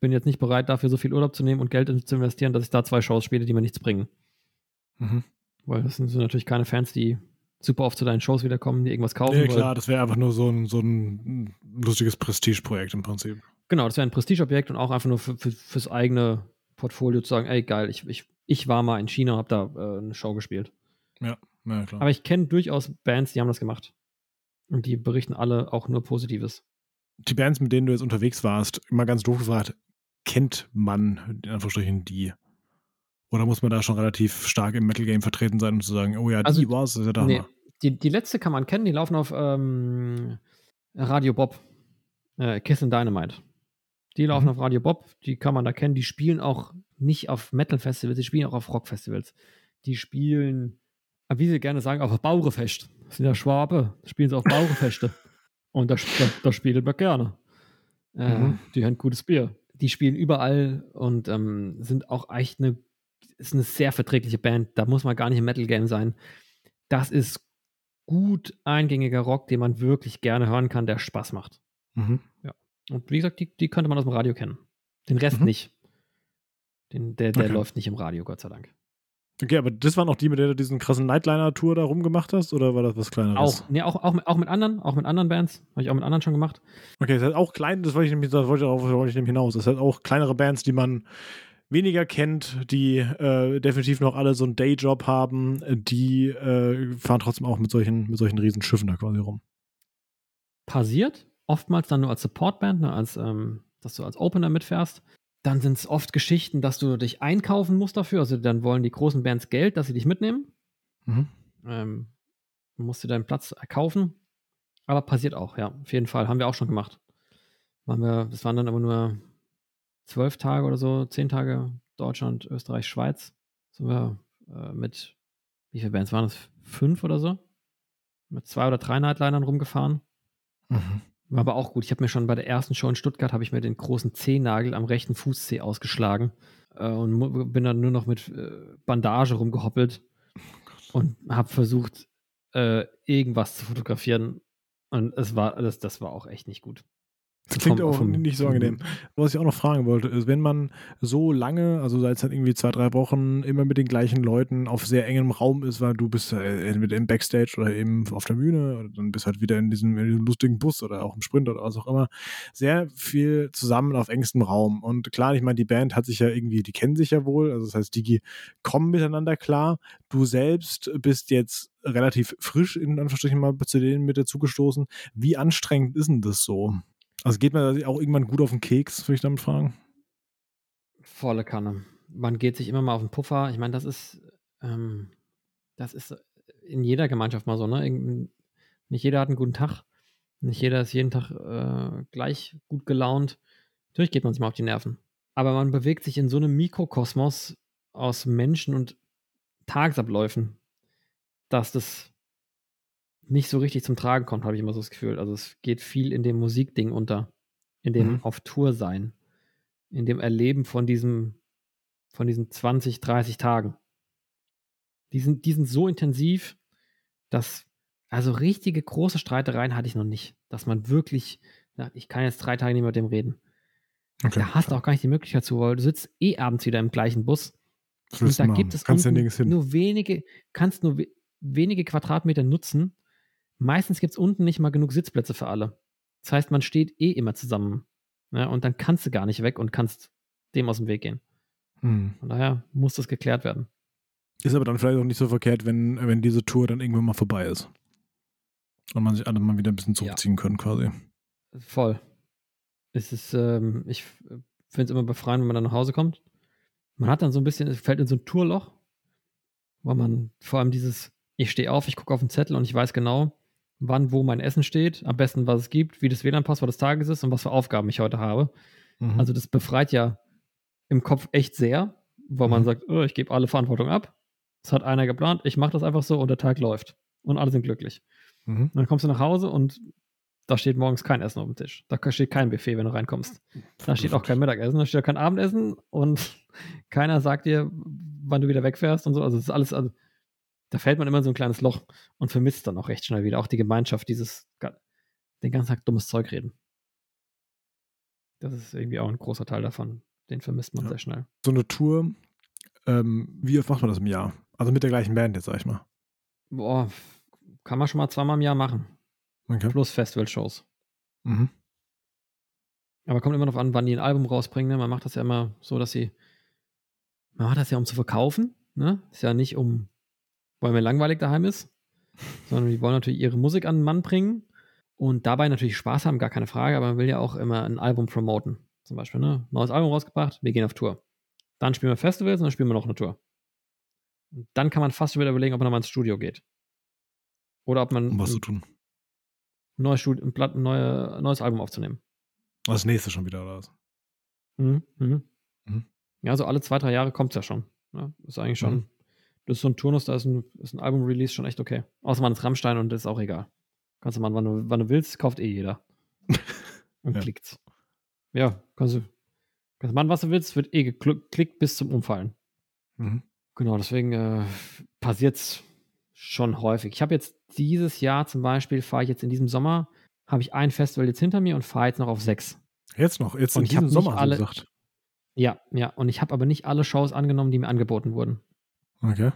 bin jetzt nicht bereit, dafür so viel Urlaub zu nehmen und Geld zu investieren, dass ich da zwei Shows spiele, die mir nichts bringen. Mhm. Weil das sind natürlich keine Fans, die super oft zu deinen Shows wiederkommen, die irgendwas kaufen. Nee, klar, das wäre einfach nur so ein, so ein lustiges Prestigeprojekt im Prinzip. Genau, das wäre ein Prestigeobjekt und auch einfach nur für, für, fürs eigene Portfolio zu sagen, ey, geil, ich, ich, ich war mal in China und habe da äh, eine Show gespielt. Ja, ja klar. Aber ich kenne durchaus Bands, die haben das gemacht. Und die berichten alle auch nur Positives die Bands, mit denen du jetzt unterwegs warst, immer ganz doof gefragt, kennt man in Anführungsstrichen die? Oder muss man da schon relativ stark im Metal Game vertreten sein, um zu sagen, oh ja, die also, war es, ist ja da. Nee, die, die letzte kann man kennen, die laufen auf ähm, Radio Bob. Äh, Kiss and Dynamite. Die laufen mhm. auf Radio Bob, die kann man da kennen. Die spielen auch nicht auf Metal-Festivals, die spielen auch auf Rock-Festivals. Die spielen, wie sie gerne sagen, auf Baurefest. Das sind ja Schwabe, spielen sie auf Baurefeste. [LAUGHS] Und da, da, da spielt man gerne. Äh, mhm. Die haben gutes Bier. Die spielen überall und ähm, sind auch echt eine, ist eine sehr verträgliche Band. Da muss man gar nicht im Metal Game sein. Das ist gut eingängiger Rock, den man wirklich gerne hören kann, der Spaß macht. Mhm. Und wie gesagt, die, die könnte man aus dem Radio kennen. Den Rest mhm. nicht. Den, der der okay. läuft nicht im Radio, Gott sei Dank. Okay, aber das waren auch die, mit der du diesen krassen Nightliner-Tour da rumgemacht hast, oder war das was Kleineres? Auch, nee, auch, auch, mit, auch mit anderen, auch mit anderen Bands. Habe ich auch mit anderen schon gemacht. Okay, das heißt auch klein, das wollte ich nämlich, das wollte ich, darauf wollte ich nämlich hinaus. Das heißt auch kleinere Bands, die man weniger kennt, die äh, definitiv noch alle so einen Dayjob haben, die äh, fahren trotzdem auch mit solchen, mit solchen riesen Schiffen da quasi rum. Passiert, oftmals dann nur als Supportband, ne, als, ähm, dass du als Opener mitfährst. Dann sind es oft Geschichten, dass du dich einkaufen musst dafür. Also dann wollen die großen Bands Geld, dass sie dich mitnehmen. Mhm. Ähm, musst du deinen Platz erkaufen. Aber passiert auch, ja. Auf jeden Fall. Haben wir auch schon gemacht. Waren wir, das waren dann aber nur zwölf Tage oder so, zehn Tage Deutschland, Österreich, Schweiz. Sind wir äh, mit, wie viele Bands waren das? Fünf oder so? Mit zwei oder drei Nightlinern rumgefahren. Mhm. War aber auch gut. Ich habe mir schon bei der ersten Show in Stuttgart habe ich mir den großen Zehennagel am rechten Fußzeh ausgeschlagen äh, und bin dann nur noch mit äh, Bandage rumgehoppelt und habe versucht äh, irgendwas zu fotografieren und es war das das war auch echt nicht gut. Das klingt vom, auch vom, nicht so angenehm. Was ich auch noch fragen wollte, ist, wenn man so lange, also seit halt irgendwie zwei, drei Wochen, immer mit den gleichen Leuten auf sehr engem Raum ist, weil du bist äh, entweder im Backstage oder eben auf der Bühne oder dann bist halt wieder in diesem, in diesem lustigen Bus oder auch im Sprint oder was auch immer, sehr viel zusammen auf engstem Raum. Und klar, ich meine, die Band hat sich ja irgendwie, die kennen sich ja wohl, also das heißt, die kommen miteinander klar. Du selbst bist jetzt relativ frisch in Anführungsstrichen mal zu denen mit dazugestoßen. Wie anstrengend ist denn das so? Also geht man auch irgendwann gut auf den Keks, würde ich damit fragen? Volle Kanne. Man geht sich immer mal auf den Puffer. Ich meine, das ist, ähm, das ist in jeder Gemeinschaft mal so, ne? Nicht jeder hat einen guten Tag. Nicht jeder ist jeden Tag äh, gleich gut gelaunt. Natürlich geht man sich mal auf die Nerven. Aber man bewegt sich in so einem Mikrokosmos aus Menschen und Tagesabläufen, dass das nicht so richtig zum Tragen kommt, habe ich immer so das Gefühl. Also es geht viel in dem Musikding unter, in dem mhm. auf Tour sein, in dem Erleben von diesem, von diesen 20, 30 Tagen. Die sind, die sind so intensiv, dass, also richtige große Streitereien hatte ich noch nicht, dass man wirklich sagt, ich kann jetzt drei Tage nicht mit dem reden. Okay. Da hast du auch gar nicht die Möglichkeit zu, weil du sitzt eh abends wieder im gleichen Bus. Und da gibt es nur wenige, kannst nur we wenige Quadratmeter nutzen. Meistens gibt es unten nicht mal genug Sitzplätze für alle. Das heißt, man steht eh immer zusammen. Ja, und dann kannst du gar nicht weg und kannst dem aus dem Weg gehen. Hm. Von daher muss das geklärt werden. Ist aber dann vielleicht auch nicht so verkehrt, wenn, wenn diese Tour dann irgendwann mal vorbei ist. Und man sich alle mal wieder ein bisschen zurückziehen ja. können, quasi. Voll. Es ist, ähm, ich finde es immer befreiend, wenn man dann nach Hause kommt. Man hat dann so ein bisschen, es fällt in so ein Tourloch, weil man vor allem dieses, ich stehe auf, ich gucke auf den Zettel und ich weiß genau, wann, wo mein Essen steht, am besten, was es gibt, wie das WLAN-Passwort des Tages ist und was für Aufgaben ich heute habe. Mhm. Also das befreit ja im Kopf echt sehr, weil mhm. man sagt, oh, ich gebe alle Verantwortung ab. Das hat einer geplant, ich mache das einfach so und der Tag läuft. Und alle sind glücklich. Mhm. Dann kommst du nach Hause und da steht morgens kein Essen auf dem Tisch. Da steht kein Buffet, wenn du reinkommst. Da steht auch kein Mittagessen, da steht auch kein Abendessen und [LAUGHS] keiner sagt dir, wann du wieder wegfährst und so. Also, das ist alles, also, da fällt man immer so ein kleines Loch und vermisst dann auch recht schnell wieder. Auch die Gemeinschaft, dieses, den ganzen Tag dummes Zeug reden. Das ist irgendwie auch ein großer Teil davon. Den vermisst man ja. sehr schnell. So eine Tour, ähm, wie oft macht man das im Jahr? Also mit der gleichen Band jetzt, sag ich mal. Boah, kann man schon mal zweimal im Jahr machen. Okay. Plus Festival-Shows. Mhm. Aber kommt immer noch an, wann die ein Album rausbringen. Ne? Man macht das ja immer so, dass sie. Man macht das ja, um zu verkaufen. Ne? Ist ja nicht um, weil mir langweilig daheim ist, sondern die wollen natürlich ihre Musik an den Mann bringen und dabei natürlich Spaß haben, gar keine Frage, aber man will ja auch immer ein Album promoten. Zum Beispiel, ne? Neues Album rausgebracht, wir gehen auf Tour. Dann spielen wir Festivals und dann spielen wir noch eine Tour. Und dann kann man fast wieder überlegen, ob man nochmal ins Studio geht. Oder ob man. Um was zu tun neues, Studio, ein neue, neues Album aufzunehmen. Das nächste schon wieder, oder was? Mhm, mhm. Mhm. Ja, so alle zwei, drei Jahre kommt es ja schon. Ja, ne? ist eigentlich schon, mhm. Das ist so ein Turnus, da ist ein, ist ein Album-Release schon echt okay. Außer man ist Rammstein und das ist auch egal. Kannst du machen, wann du, wann du willst, kauft eh jeder. [LAUGHS] Und ja. klickt's. Ja, kannst du, kannst du machen, was du willst, wird eh geklickt bis zum Umfallen. Mhm. Genau, deswegen äh, passiert's schon häufig. Ich habe jetzt dieses Jahr zum Beispiel, fahre ich jetzt in diesem Sommer, habe ich ein Festival jetzt hinter mir und fahre jetzt noch auf sechs. Jetzt noch, jetzt und in diesem Sommer, alle, gesagt. Ja, ja. Und ich habe aber nicht alle Shows angenommen, die mir angeboten wurden. Okay.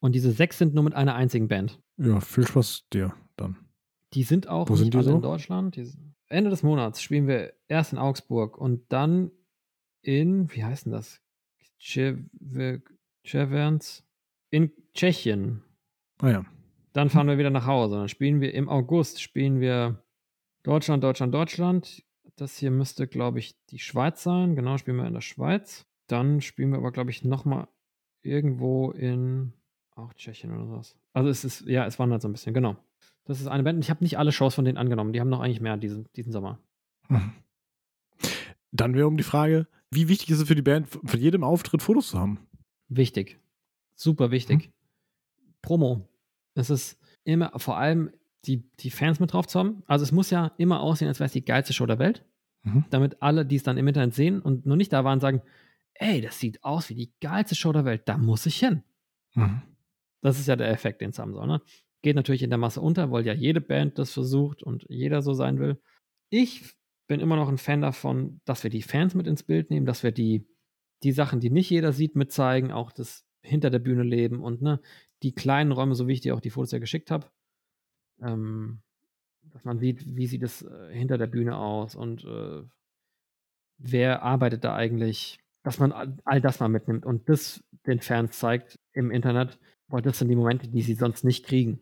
Und diese sechs sind nur mit einer einzigen Band. Ja, viel Spaß dir dann. Die sind auch Wo sind die so? in Deutschland. Ende des Monats spielen wir erst in Augsburg und dann in, wie heißt denn das? Cheverns in Tschechien. Ah ja. Dann fahren wir wieder nach Hause. Dann spielen wir im August, spielen wir Deutschland, Deutschland, Deutschland. Das hier müsste, glaube ich, die Schweiz sein. Genau, spielen wir in der Schweiz. Dann spielen wir aber, glaube ich, nochmal irgendwo in auch Tschechien oder sowas. Also es ist, ja, es wandert so ein bisschen, genau. Das ist eine Band. Ich habe nicht alle Shows von denen angenommen. Die haben noch eigentlich mehr diesen, diesen Sommer. [LAUGHS] Dann wäre um die Frage, wie wichtig ist es für die Band, von jedem Auftritt Fotos zu haben? Wichtig. Super wichtig. Mhm. Promo. Es ist immer, vor allem die, die Fans mit drauf zu haben. Also es muss ja immer aussehen, als wäre es die geilste Show der Welt. Mhm. Damit alle, die es dann im Internet sehen und noch nicht da waren, sagen, ey, das sieht aus wie die geilste Show der Welt, da muss ich hin. Mhm. Das ist ja der Effekt, den es haben soll. Ne? Geht natürlich in der Masse unter, weil ja jede Band das versucht und jeder so sein will. Ich bin immer noch ein Fan davon, dass wir die Fans mit ins Bild nehmen, dass wir die, die Sachen, die nicht jeder sieht, mitzeigen, auch das hinter der Bühne leben und ne, die kleinen Räume, so wie ich dir auch die Fotos ja geschickt habe, ähm, dass man sieht, wie sieht es äh, hinter der Bühne aus und äh, wer arbeitet da eigentlich, dass man all, das mal mitnimmt und das den Fans zeigt im Internet, weil das sind die Momente, die sie sonst nicht kriegen,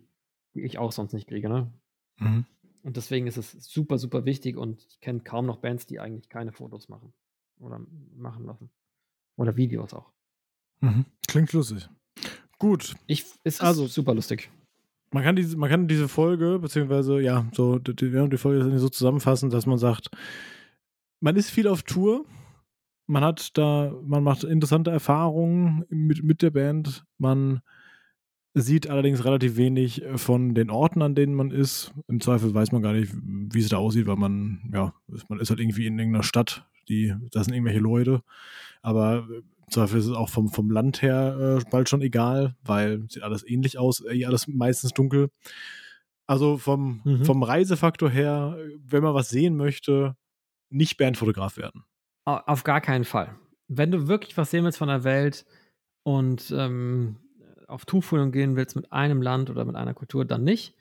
die ich auch sonst nicht kriege, ne? Mhm. Und deswegen ist es super, super wichtig und ich kenne kaum noch Bands, die eigentlich keine Fotos machen oder machen lassen. Oder Videos auch. Mhm. Klingt lustig. Gut. Ich, ist also super lustig. Man kann diese, man kann diese Folge, beziehungsweise, ja, so, die, die Folge so zusammenfassen, dass man sagt, man ist viel auf Tour, man hat da, man macht interessante Erfahrungen mit, mit der Band, man sieht allerdings relativ wenig von den Orten, an denen man ist. Im Zweifel weiß man gar nicht, wie es da aussieht, weil man, ja, man ist halt irgendwie in irgendeiner Stadt, die, da sind irgendwelche Leute. Aber im Zweifel ist es auch vom, vom Land her äh, bald schon egal, weil sieht alles ähnlich aus, äh, alles meistens dunkel. Also vom, mhm. vom Reisefaktor her, wenn man was sehen möchte, nicht Bandfotograf werden. Auf gar keinen Fall. Wenn du wirklich was sehen willst von der Welt und ähm, auf Tuchfühlung gehen willst mit einem Land oder mit einer Kultur, dann nicht.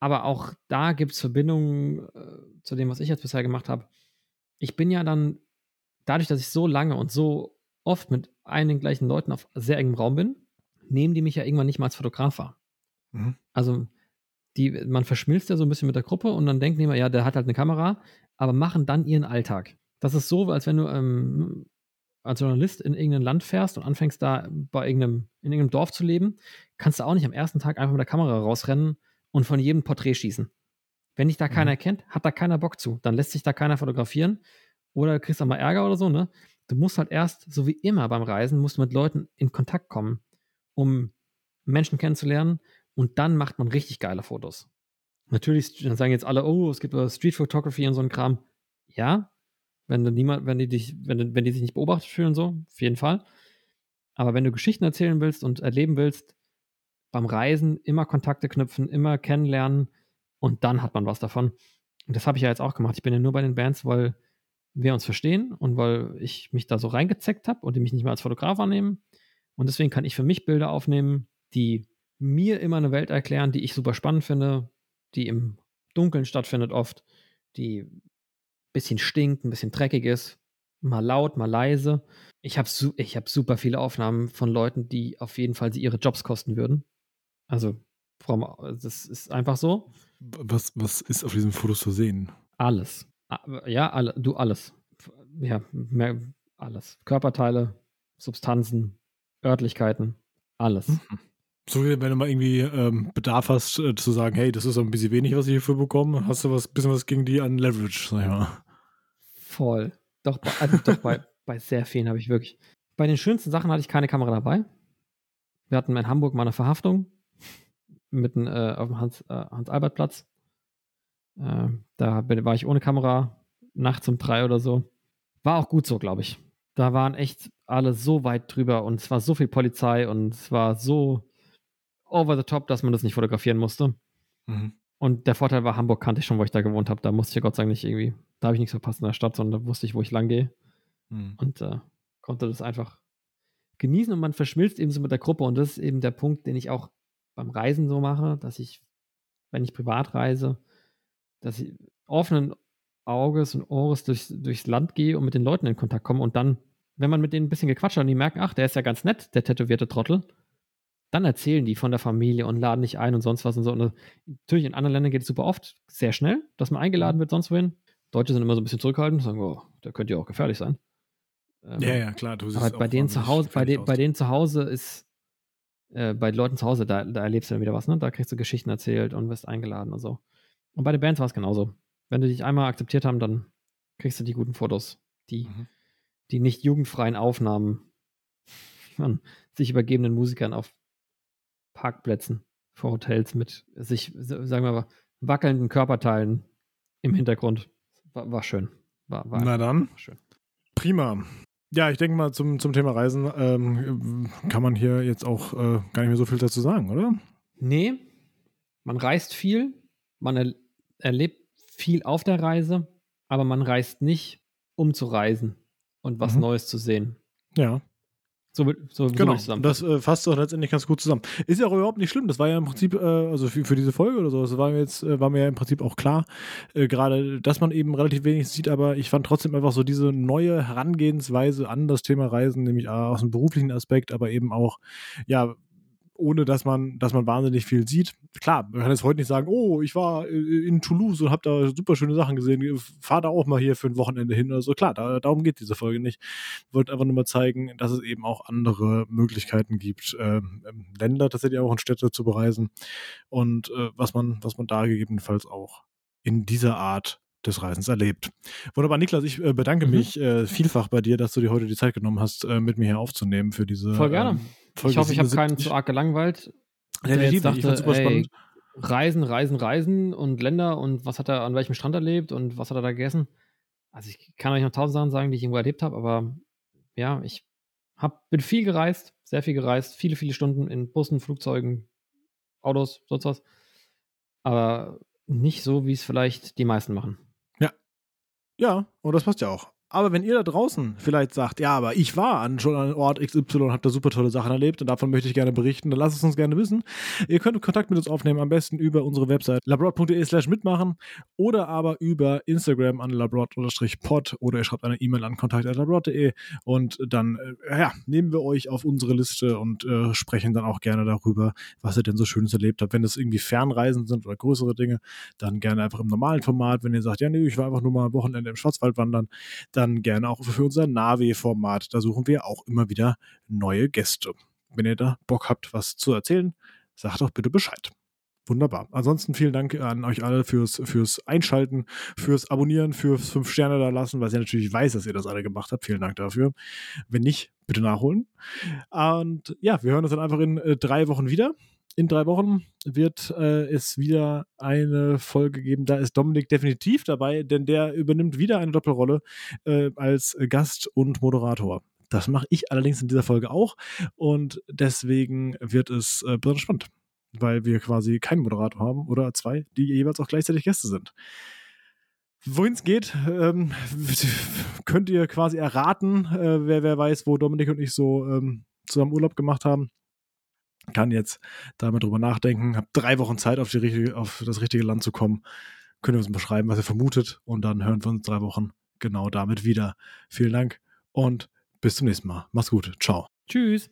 Aber auch da gibt es Verbindungen äh, zu dem, was ich jetzt bisher gemacht habe. Ich bin ja dann, dadurch, dass ich so lange und so oft mit einigen gleichen Leuten auf sehr engem Raum bin, nehmen die mich ja irgendwann nicht mal als Fotograf wahr. Mhm. Also die, man verschmilzt ja so ein bisschen mit der Gruppe und dann denken die immer, ja, der hat halt eine Kamera, aber machen dann ihren Alltag. Das ist so, als wenn du ähm, als Journalist in irgendein Land fährst und anfängst da bei irgendeinem, in irgendeinem Dorf zu leben, kannst du auch nicht am ersten Tag einfach mit der Kamera rausrennen und von jedem Porträt schießen. Wenn dich da keiner mhm. kennt, hat da keiner Bock zu. Dann lässt sich da keiner fotografieren oder kriegst du mal Ärger oder so, ne? Du musst halt erst, so wie immer beim Reisen, musst du mit Leuten in Kontakt kommen, um Menschen kennenzulernen und dann macht man richtig geile Fotos. Natürlich dann sagen jetzt alle, oh, es gibt Street Photography und so ein Kram. Ja, wenn du niemand, wenn die dich, wenn, wenn die sich nicht beobachtet fühlen, so, auf jeden Fall. Aber wenn du Geschichten erzählen willst und erleben willst, beim Reisen immer Kontakte knüpfen, immer kennenlernen und dann hat man was davon. Und das habe ich ja jetzt auch gemacht. Ich bin ja nur bei den Bands, weil wir uns verstehen und weil ich mich da so reingezeckt habe und die mich nicht mehr als Fotograf annehmen. Und deswegen kann ich für mich Bilder aufnehmen, die mir immer eine Welt erklären, die ich super spannend finde, die im Dunkeln stattfindet oft, die bisschen stinkt, ein bisschen dreckig ist, mal laut, mal leise. Ich habe su hab super viele Aufnahmen von Leuten, die auf jeden Fall sie ihre Jobs kosten würden. Also, das ist einfach so. Was, was ist auf diesem Foto zu sehen? Alles. Ja, alle, du alles. Ja, mehr, alles. Körperteile, Substanzen, Örtlichkeiten, alles. Mhm. So, wenn du mal irgendwie ähm, Bedarf hast, äh, zu sagen, hey, das ist ein bisschen wenig, was ich hierfür bekomme, hast du was bisschen was gegen die an Leverage, sag ich mal. Voll. Doch, also doch bei, [LAUGHS] bei sehr vielen habe ich wirklich. Bei den schönsten Sachen hatte ich keine Kamera dabei. Wir hatten in Hamburg mal eine Verhaftung mitten äh, auf dem Hans, äh, Hans-Albert-Platz. Äh, da bin, war ich ohne Kamera, nachts um drei oder so. War auch gut so, glaube ich. Da waren echt alle so weit drüber und es war so viel Polizei und es war so over the top, dass man das nicht fotografieren musste. Mhm. Und der Vorteil war, Hamburg kannte ich schon, wo ich da gewohnt habe. Da musste ich ja Gott sei Dank nicht irgendwie, da habe ich nichts verpasst in der Stadt, sondern da wusste ich, wo ich lang gehe. Mhm. Und äh, konnte das einfach genießen und man verschmilzt eben so mit der Gruppe. Und das ist eben der Punkt, den ich auch beim Reisen so mache, dass ich, wenn ich privat reise, dass ich offenen Auges und Ohres durchs, durchs Land gehe und mit den Leuten in Kontakt komme und dann, wenn man mit denen ein bisschen gequatscht hat und die merken, ach, der ist ja ganz nett, der tätowierte Trottel, dann erzählen die von der Familie und laden dich ein und sonst was und so. Und natürlich in anderen Ländern geht es super oft sehr schnell, dass man eingeladen wird, sonst wohin. Deutsche sind immer so ein bisschen zurückhaltend, sagen, oh, der könnte ja auch gefährlich sein. Ähm, ja, ja, klar. Du aber bei denen, zu Hause, bei, de, bei denen zu Hause ist, äh, bei den Leuten zu Hause, da, da erlebst du dann wieder was, ne? Da kriegst du Geschichten erzählt und wirst eingeladen und so. Und bei den Bands war es genauso. Wenn die dich einmal akzeptiert haben, dann kriegst du die guten Fotos. Die, mhm. die nicht jugendfreien Aufnahmen von sich übergebenen Musikern auf Parkplätzen vor Hotels mit sich, sagen wir mal, wackelnden Körperteilen im Hintergrund. War, war schön. War, war Na dann. Schön. Prima. Ja, ich denke mal, zum, zum Thema Reisen ähm, kann man hier jetzt auch äh, gar nicht mehr so viel dazu sagen, oder? Nee, man reist viel, man er erlebt viel auf der Reise, aber man reist nicht, um zu reisen und was mhm. Neues zu sehen. Ja. So, so, genau, so das äh, fasst doch letztendlich ganz gut zusammen. Ist ja auch überhaupt nicht schlimm. Das war ja im Prinzip, äh, also für, für, diese Folge oder so, das war mir jetzt, äh, war mir ja im Prinzip auch klar, äh, gerade, dass man eben relativ wenig sieht, aber ich fand trotzdem einfach so diese neue Herangehensweise an das Thema Reisen, nämlich aus dem beruflichen Aspekt, aber eben auch, ja, ohne dass man, dass man wahnsinnig viel sieht. Klar, man kann jetzt heute nicht sagen, oh, ich war äh, in Toulouse und habe da super schöne Sachen gesehen, fahr da auch mal hier für ein Wochenende hin oder so. Klar, da, darum geht diese Folge nicht. Ich wollte einfach nur mal zeigen, dass es eben auch andere Möglichkeiten gibt, äh, Länder tatsächlich auch in Städte zu bereisen und äh, was man, was man da gegebenenfalls auch in dieser Art des Reisens erlebt. Wunderbar, Niklas, ich äh, bedanke mhm. mich äh, vielfach bei dir, dass du dir heute die Zeit genommen hast, äh, mit mir hier aufzunehmen für diese Voll gerne. Ähm, Folge ich hoffe, ich habe keinen zu arg gelangweilt. Der dachte, ich fand super ey, spannend. Reisen, Reisen, Reisen und Länder und was hat er an welchem Strand erlebt und was hat er da gegessen. Also ich kann euch noch tausend Sachen sagen, die ich irgendwo erlebt habe, aber ja, ich hab, bin viel gereist, sehr viel gereist, viele, viele Stunden in Bussen, Flugzeugen, Autos, sonst was. Aber nicht so, wie es vielleicht die meisten machen. Ja. Ja, und das passt ja auch. Aber wenn ihr da draußen vielleicht sagt, ja, aber ich war an, schon an Ort XY und habe da super tolle Sachen erlebt und davon möchte ich gerne berichten, dann lasst es uns gerne wissen. Ihr könnt Kontakt mit uns aufnehmen, am besten über unsere Website labrod.de slash mitmachen oder aber über Instagram an labrod-pod oder ihr schreibt eine E-Mail an kontakt.labrod.de und dann äh, ja, nehmen wir euch auf unsere Liste und äh, sprechen dann auch gerne darüber, was ihr denn so Schönes erlebt habt. Wenn es irgendwie Fernreisen sind oder größere Dinge, dann gerne einfach im normalen Format. Wenn ihr sagt, ja, nee, ich war einfach nur mal am Wochenende im Schwarzwald wandern, dann gerne auch für unser Navi-Format. Da suchen wir auch immer wieder neue Gäste. Wenn ihr da Bock habt, was zu erzählen, sagt doch bitte Bescheid. Wunderbar. Ansonsten vielen Dank an euch alle fürs, fürs Einschalten, fürs Abonnieren, fürs fünf Sterne da lassen, weil ich natürlich weiß, dass ihr das alle gemacht habt. Vielen Dank dafür. Wenn nicht, bitte nachholen. Und ja, wir hören uns dann einfach in äh, drei Wochen wieder in drei Wochen wird äh, es wieder eine Folge geben. Da ist Dominik definitiv dabei, denn der übernimmt wieder eine Doppelrolle äh, als Gast und Moderator. Das mache ich allerdings in dieser Folge auch und deswegen wird es äh, besonders spannend, weil wir quasi keinen Moderator haben oder zwei, die jeweils auch gleichzeitig Gäste sind. Wohin es geht, ähm, [LAUGHS] könnt ihr quasi erraten, äh, wer, wer weiß, wo Dominik und ich so ähm, zusammen Urlaub gemacht haben kann jetzt damit drüber nachdenken, habe drei Wochen Zeit, auf, richtige, auf das richtige Land zu kommen. Könnt ihr uns beschreiben, was ihr vermutet und dann hören wir uns drei Wochen genau damit wieder. Vielen Dank und bis zum nächsten Mal. Mach's gut. Ciao. Tschüss.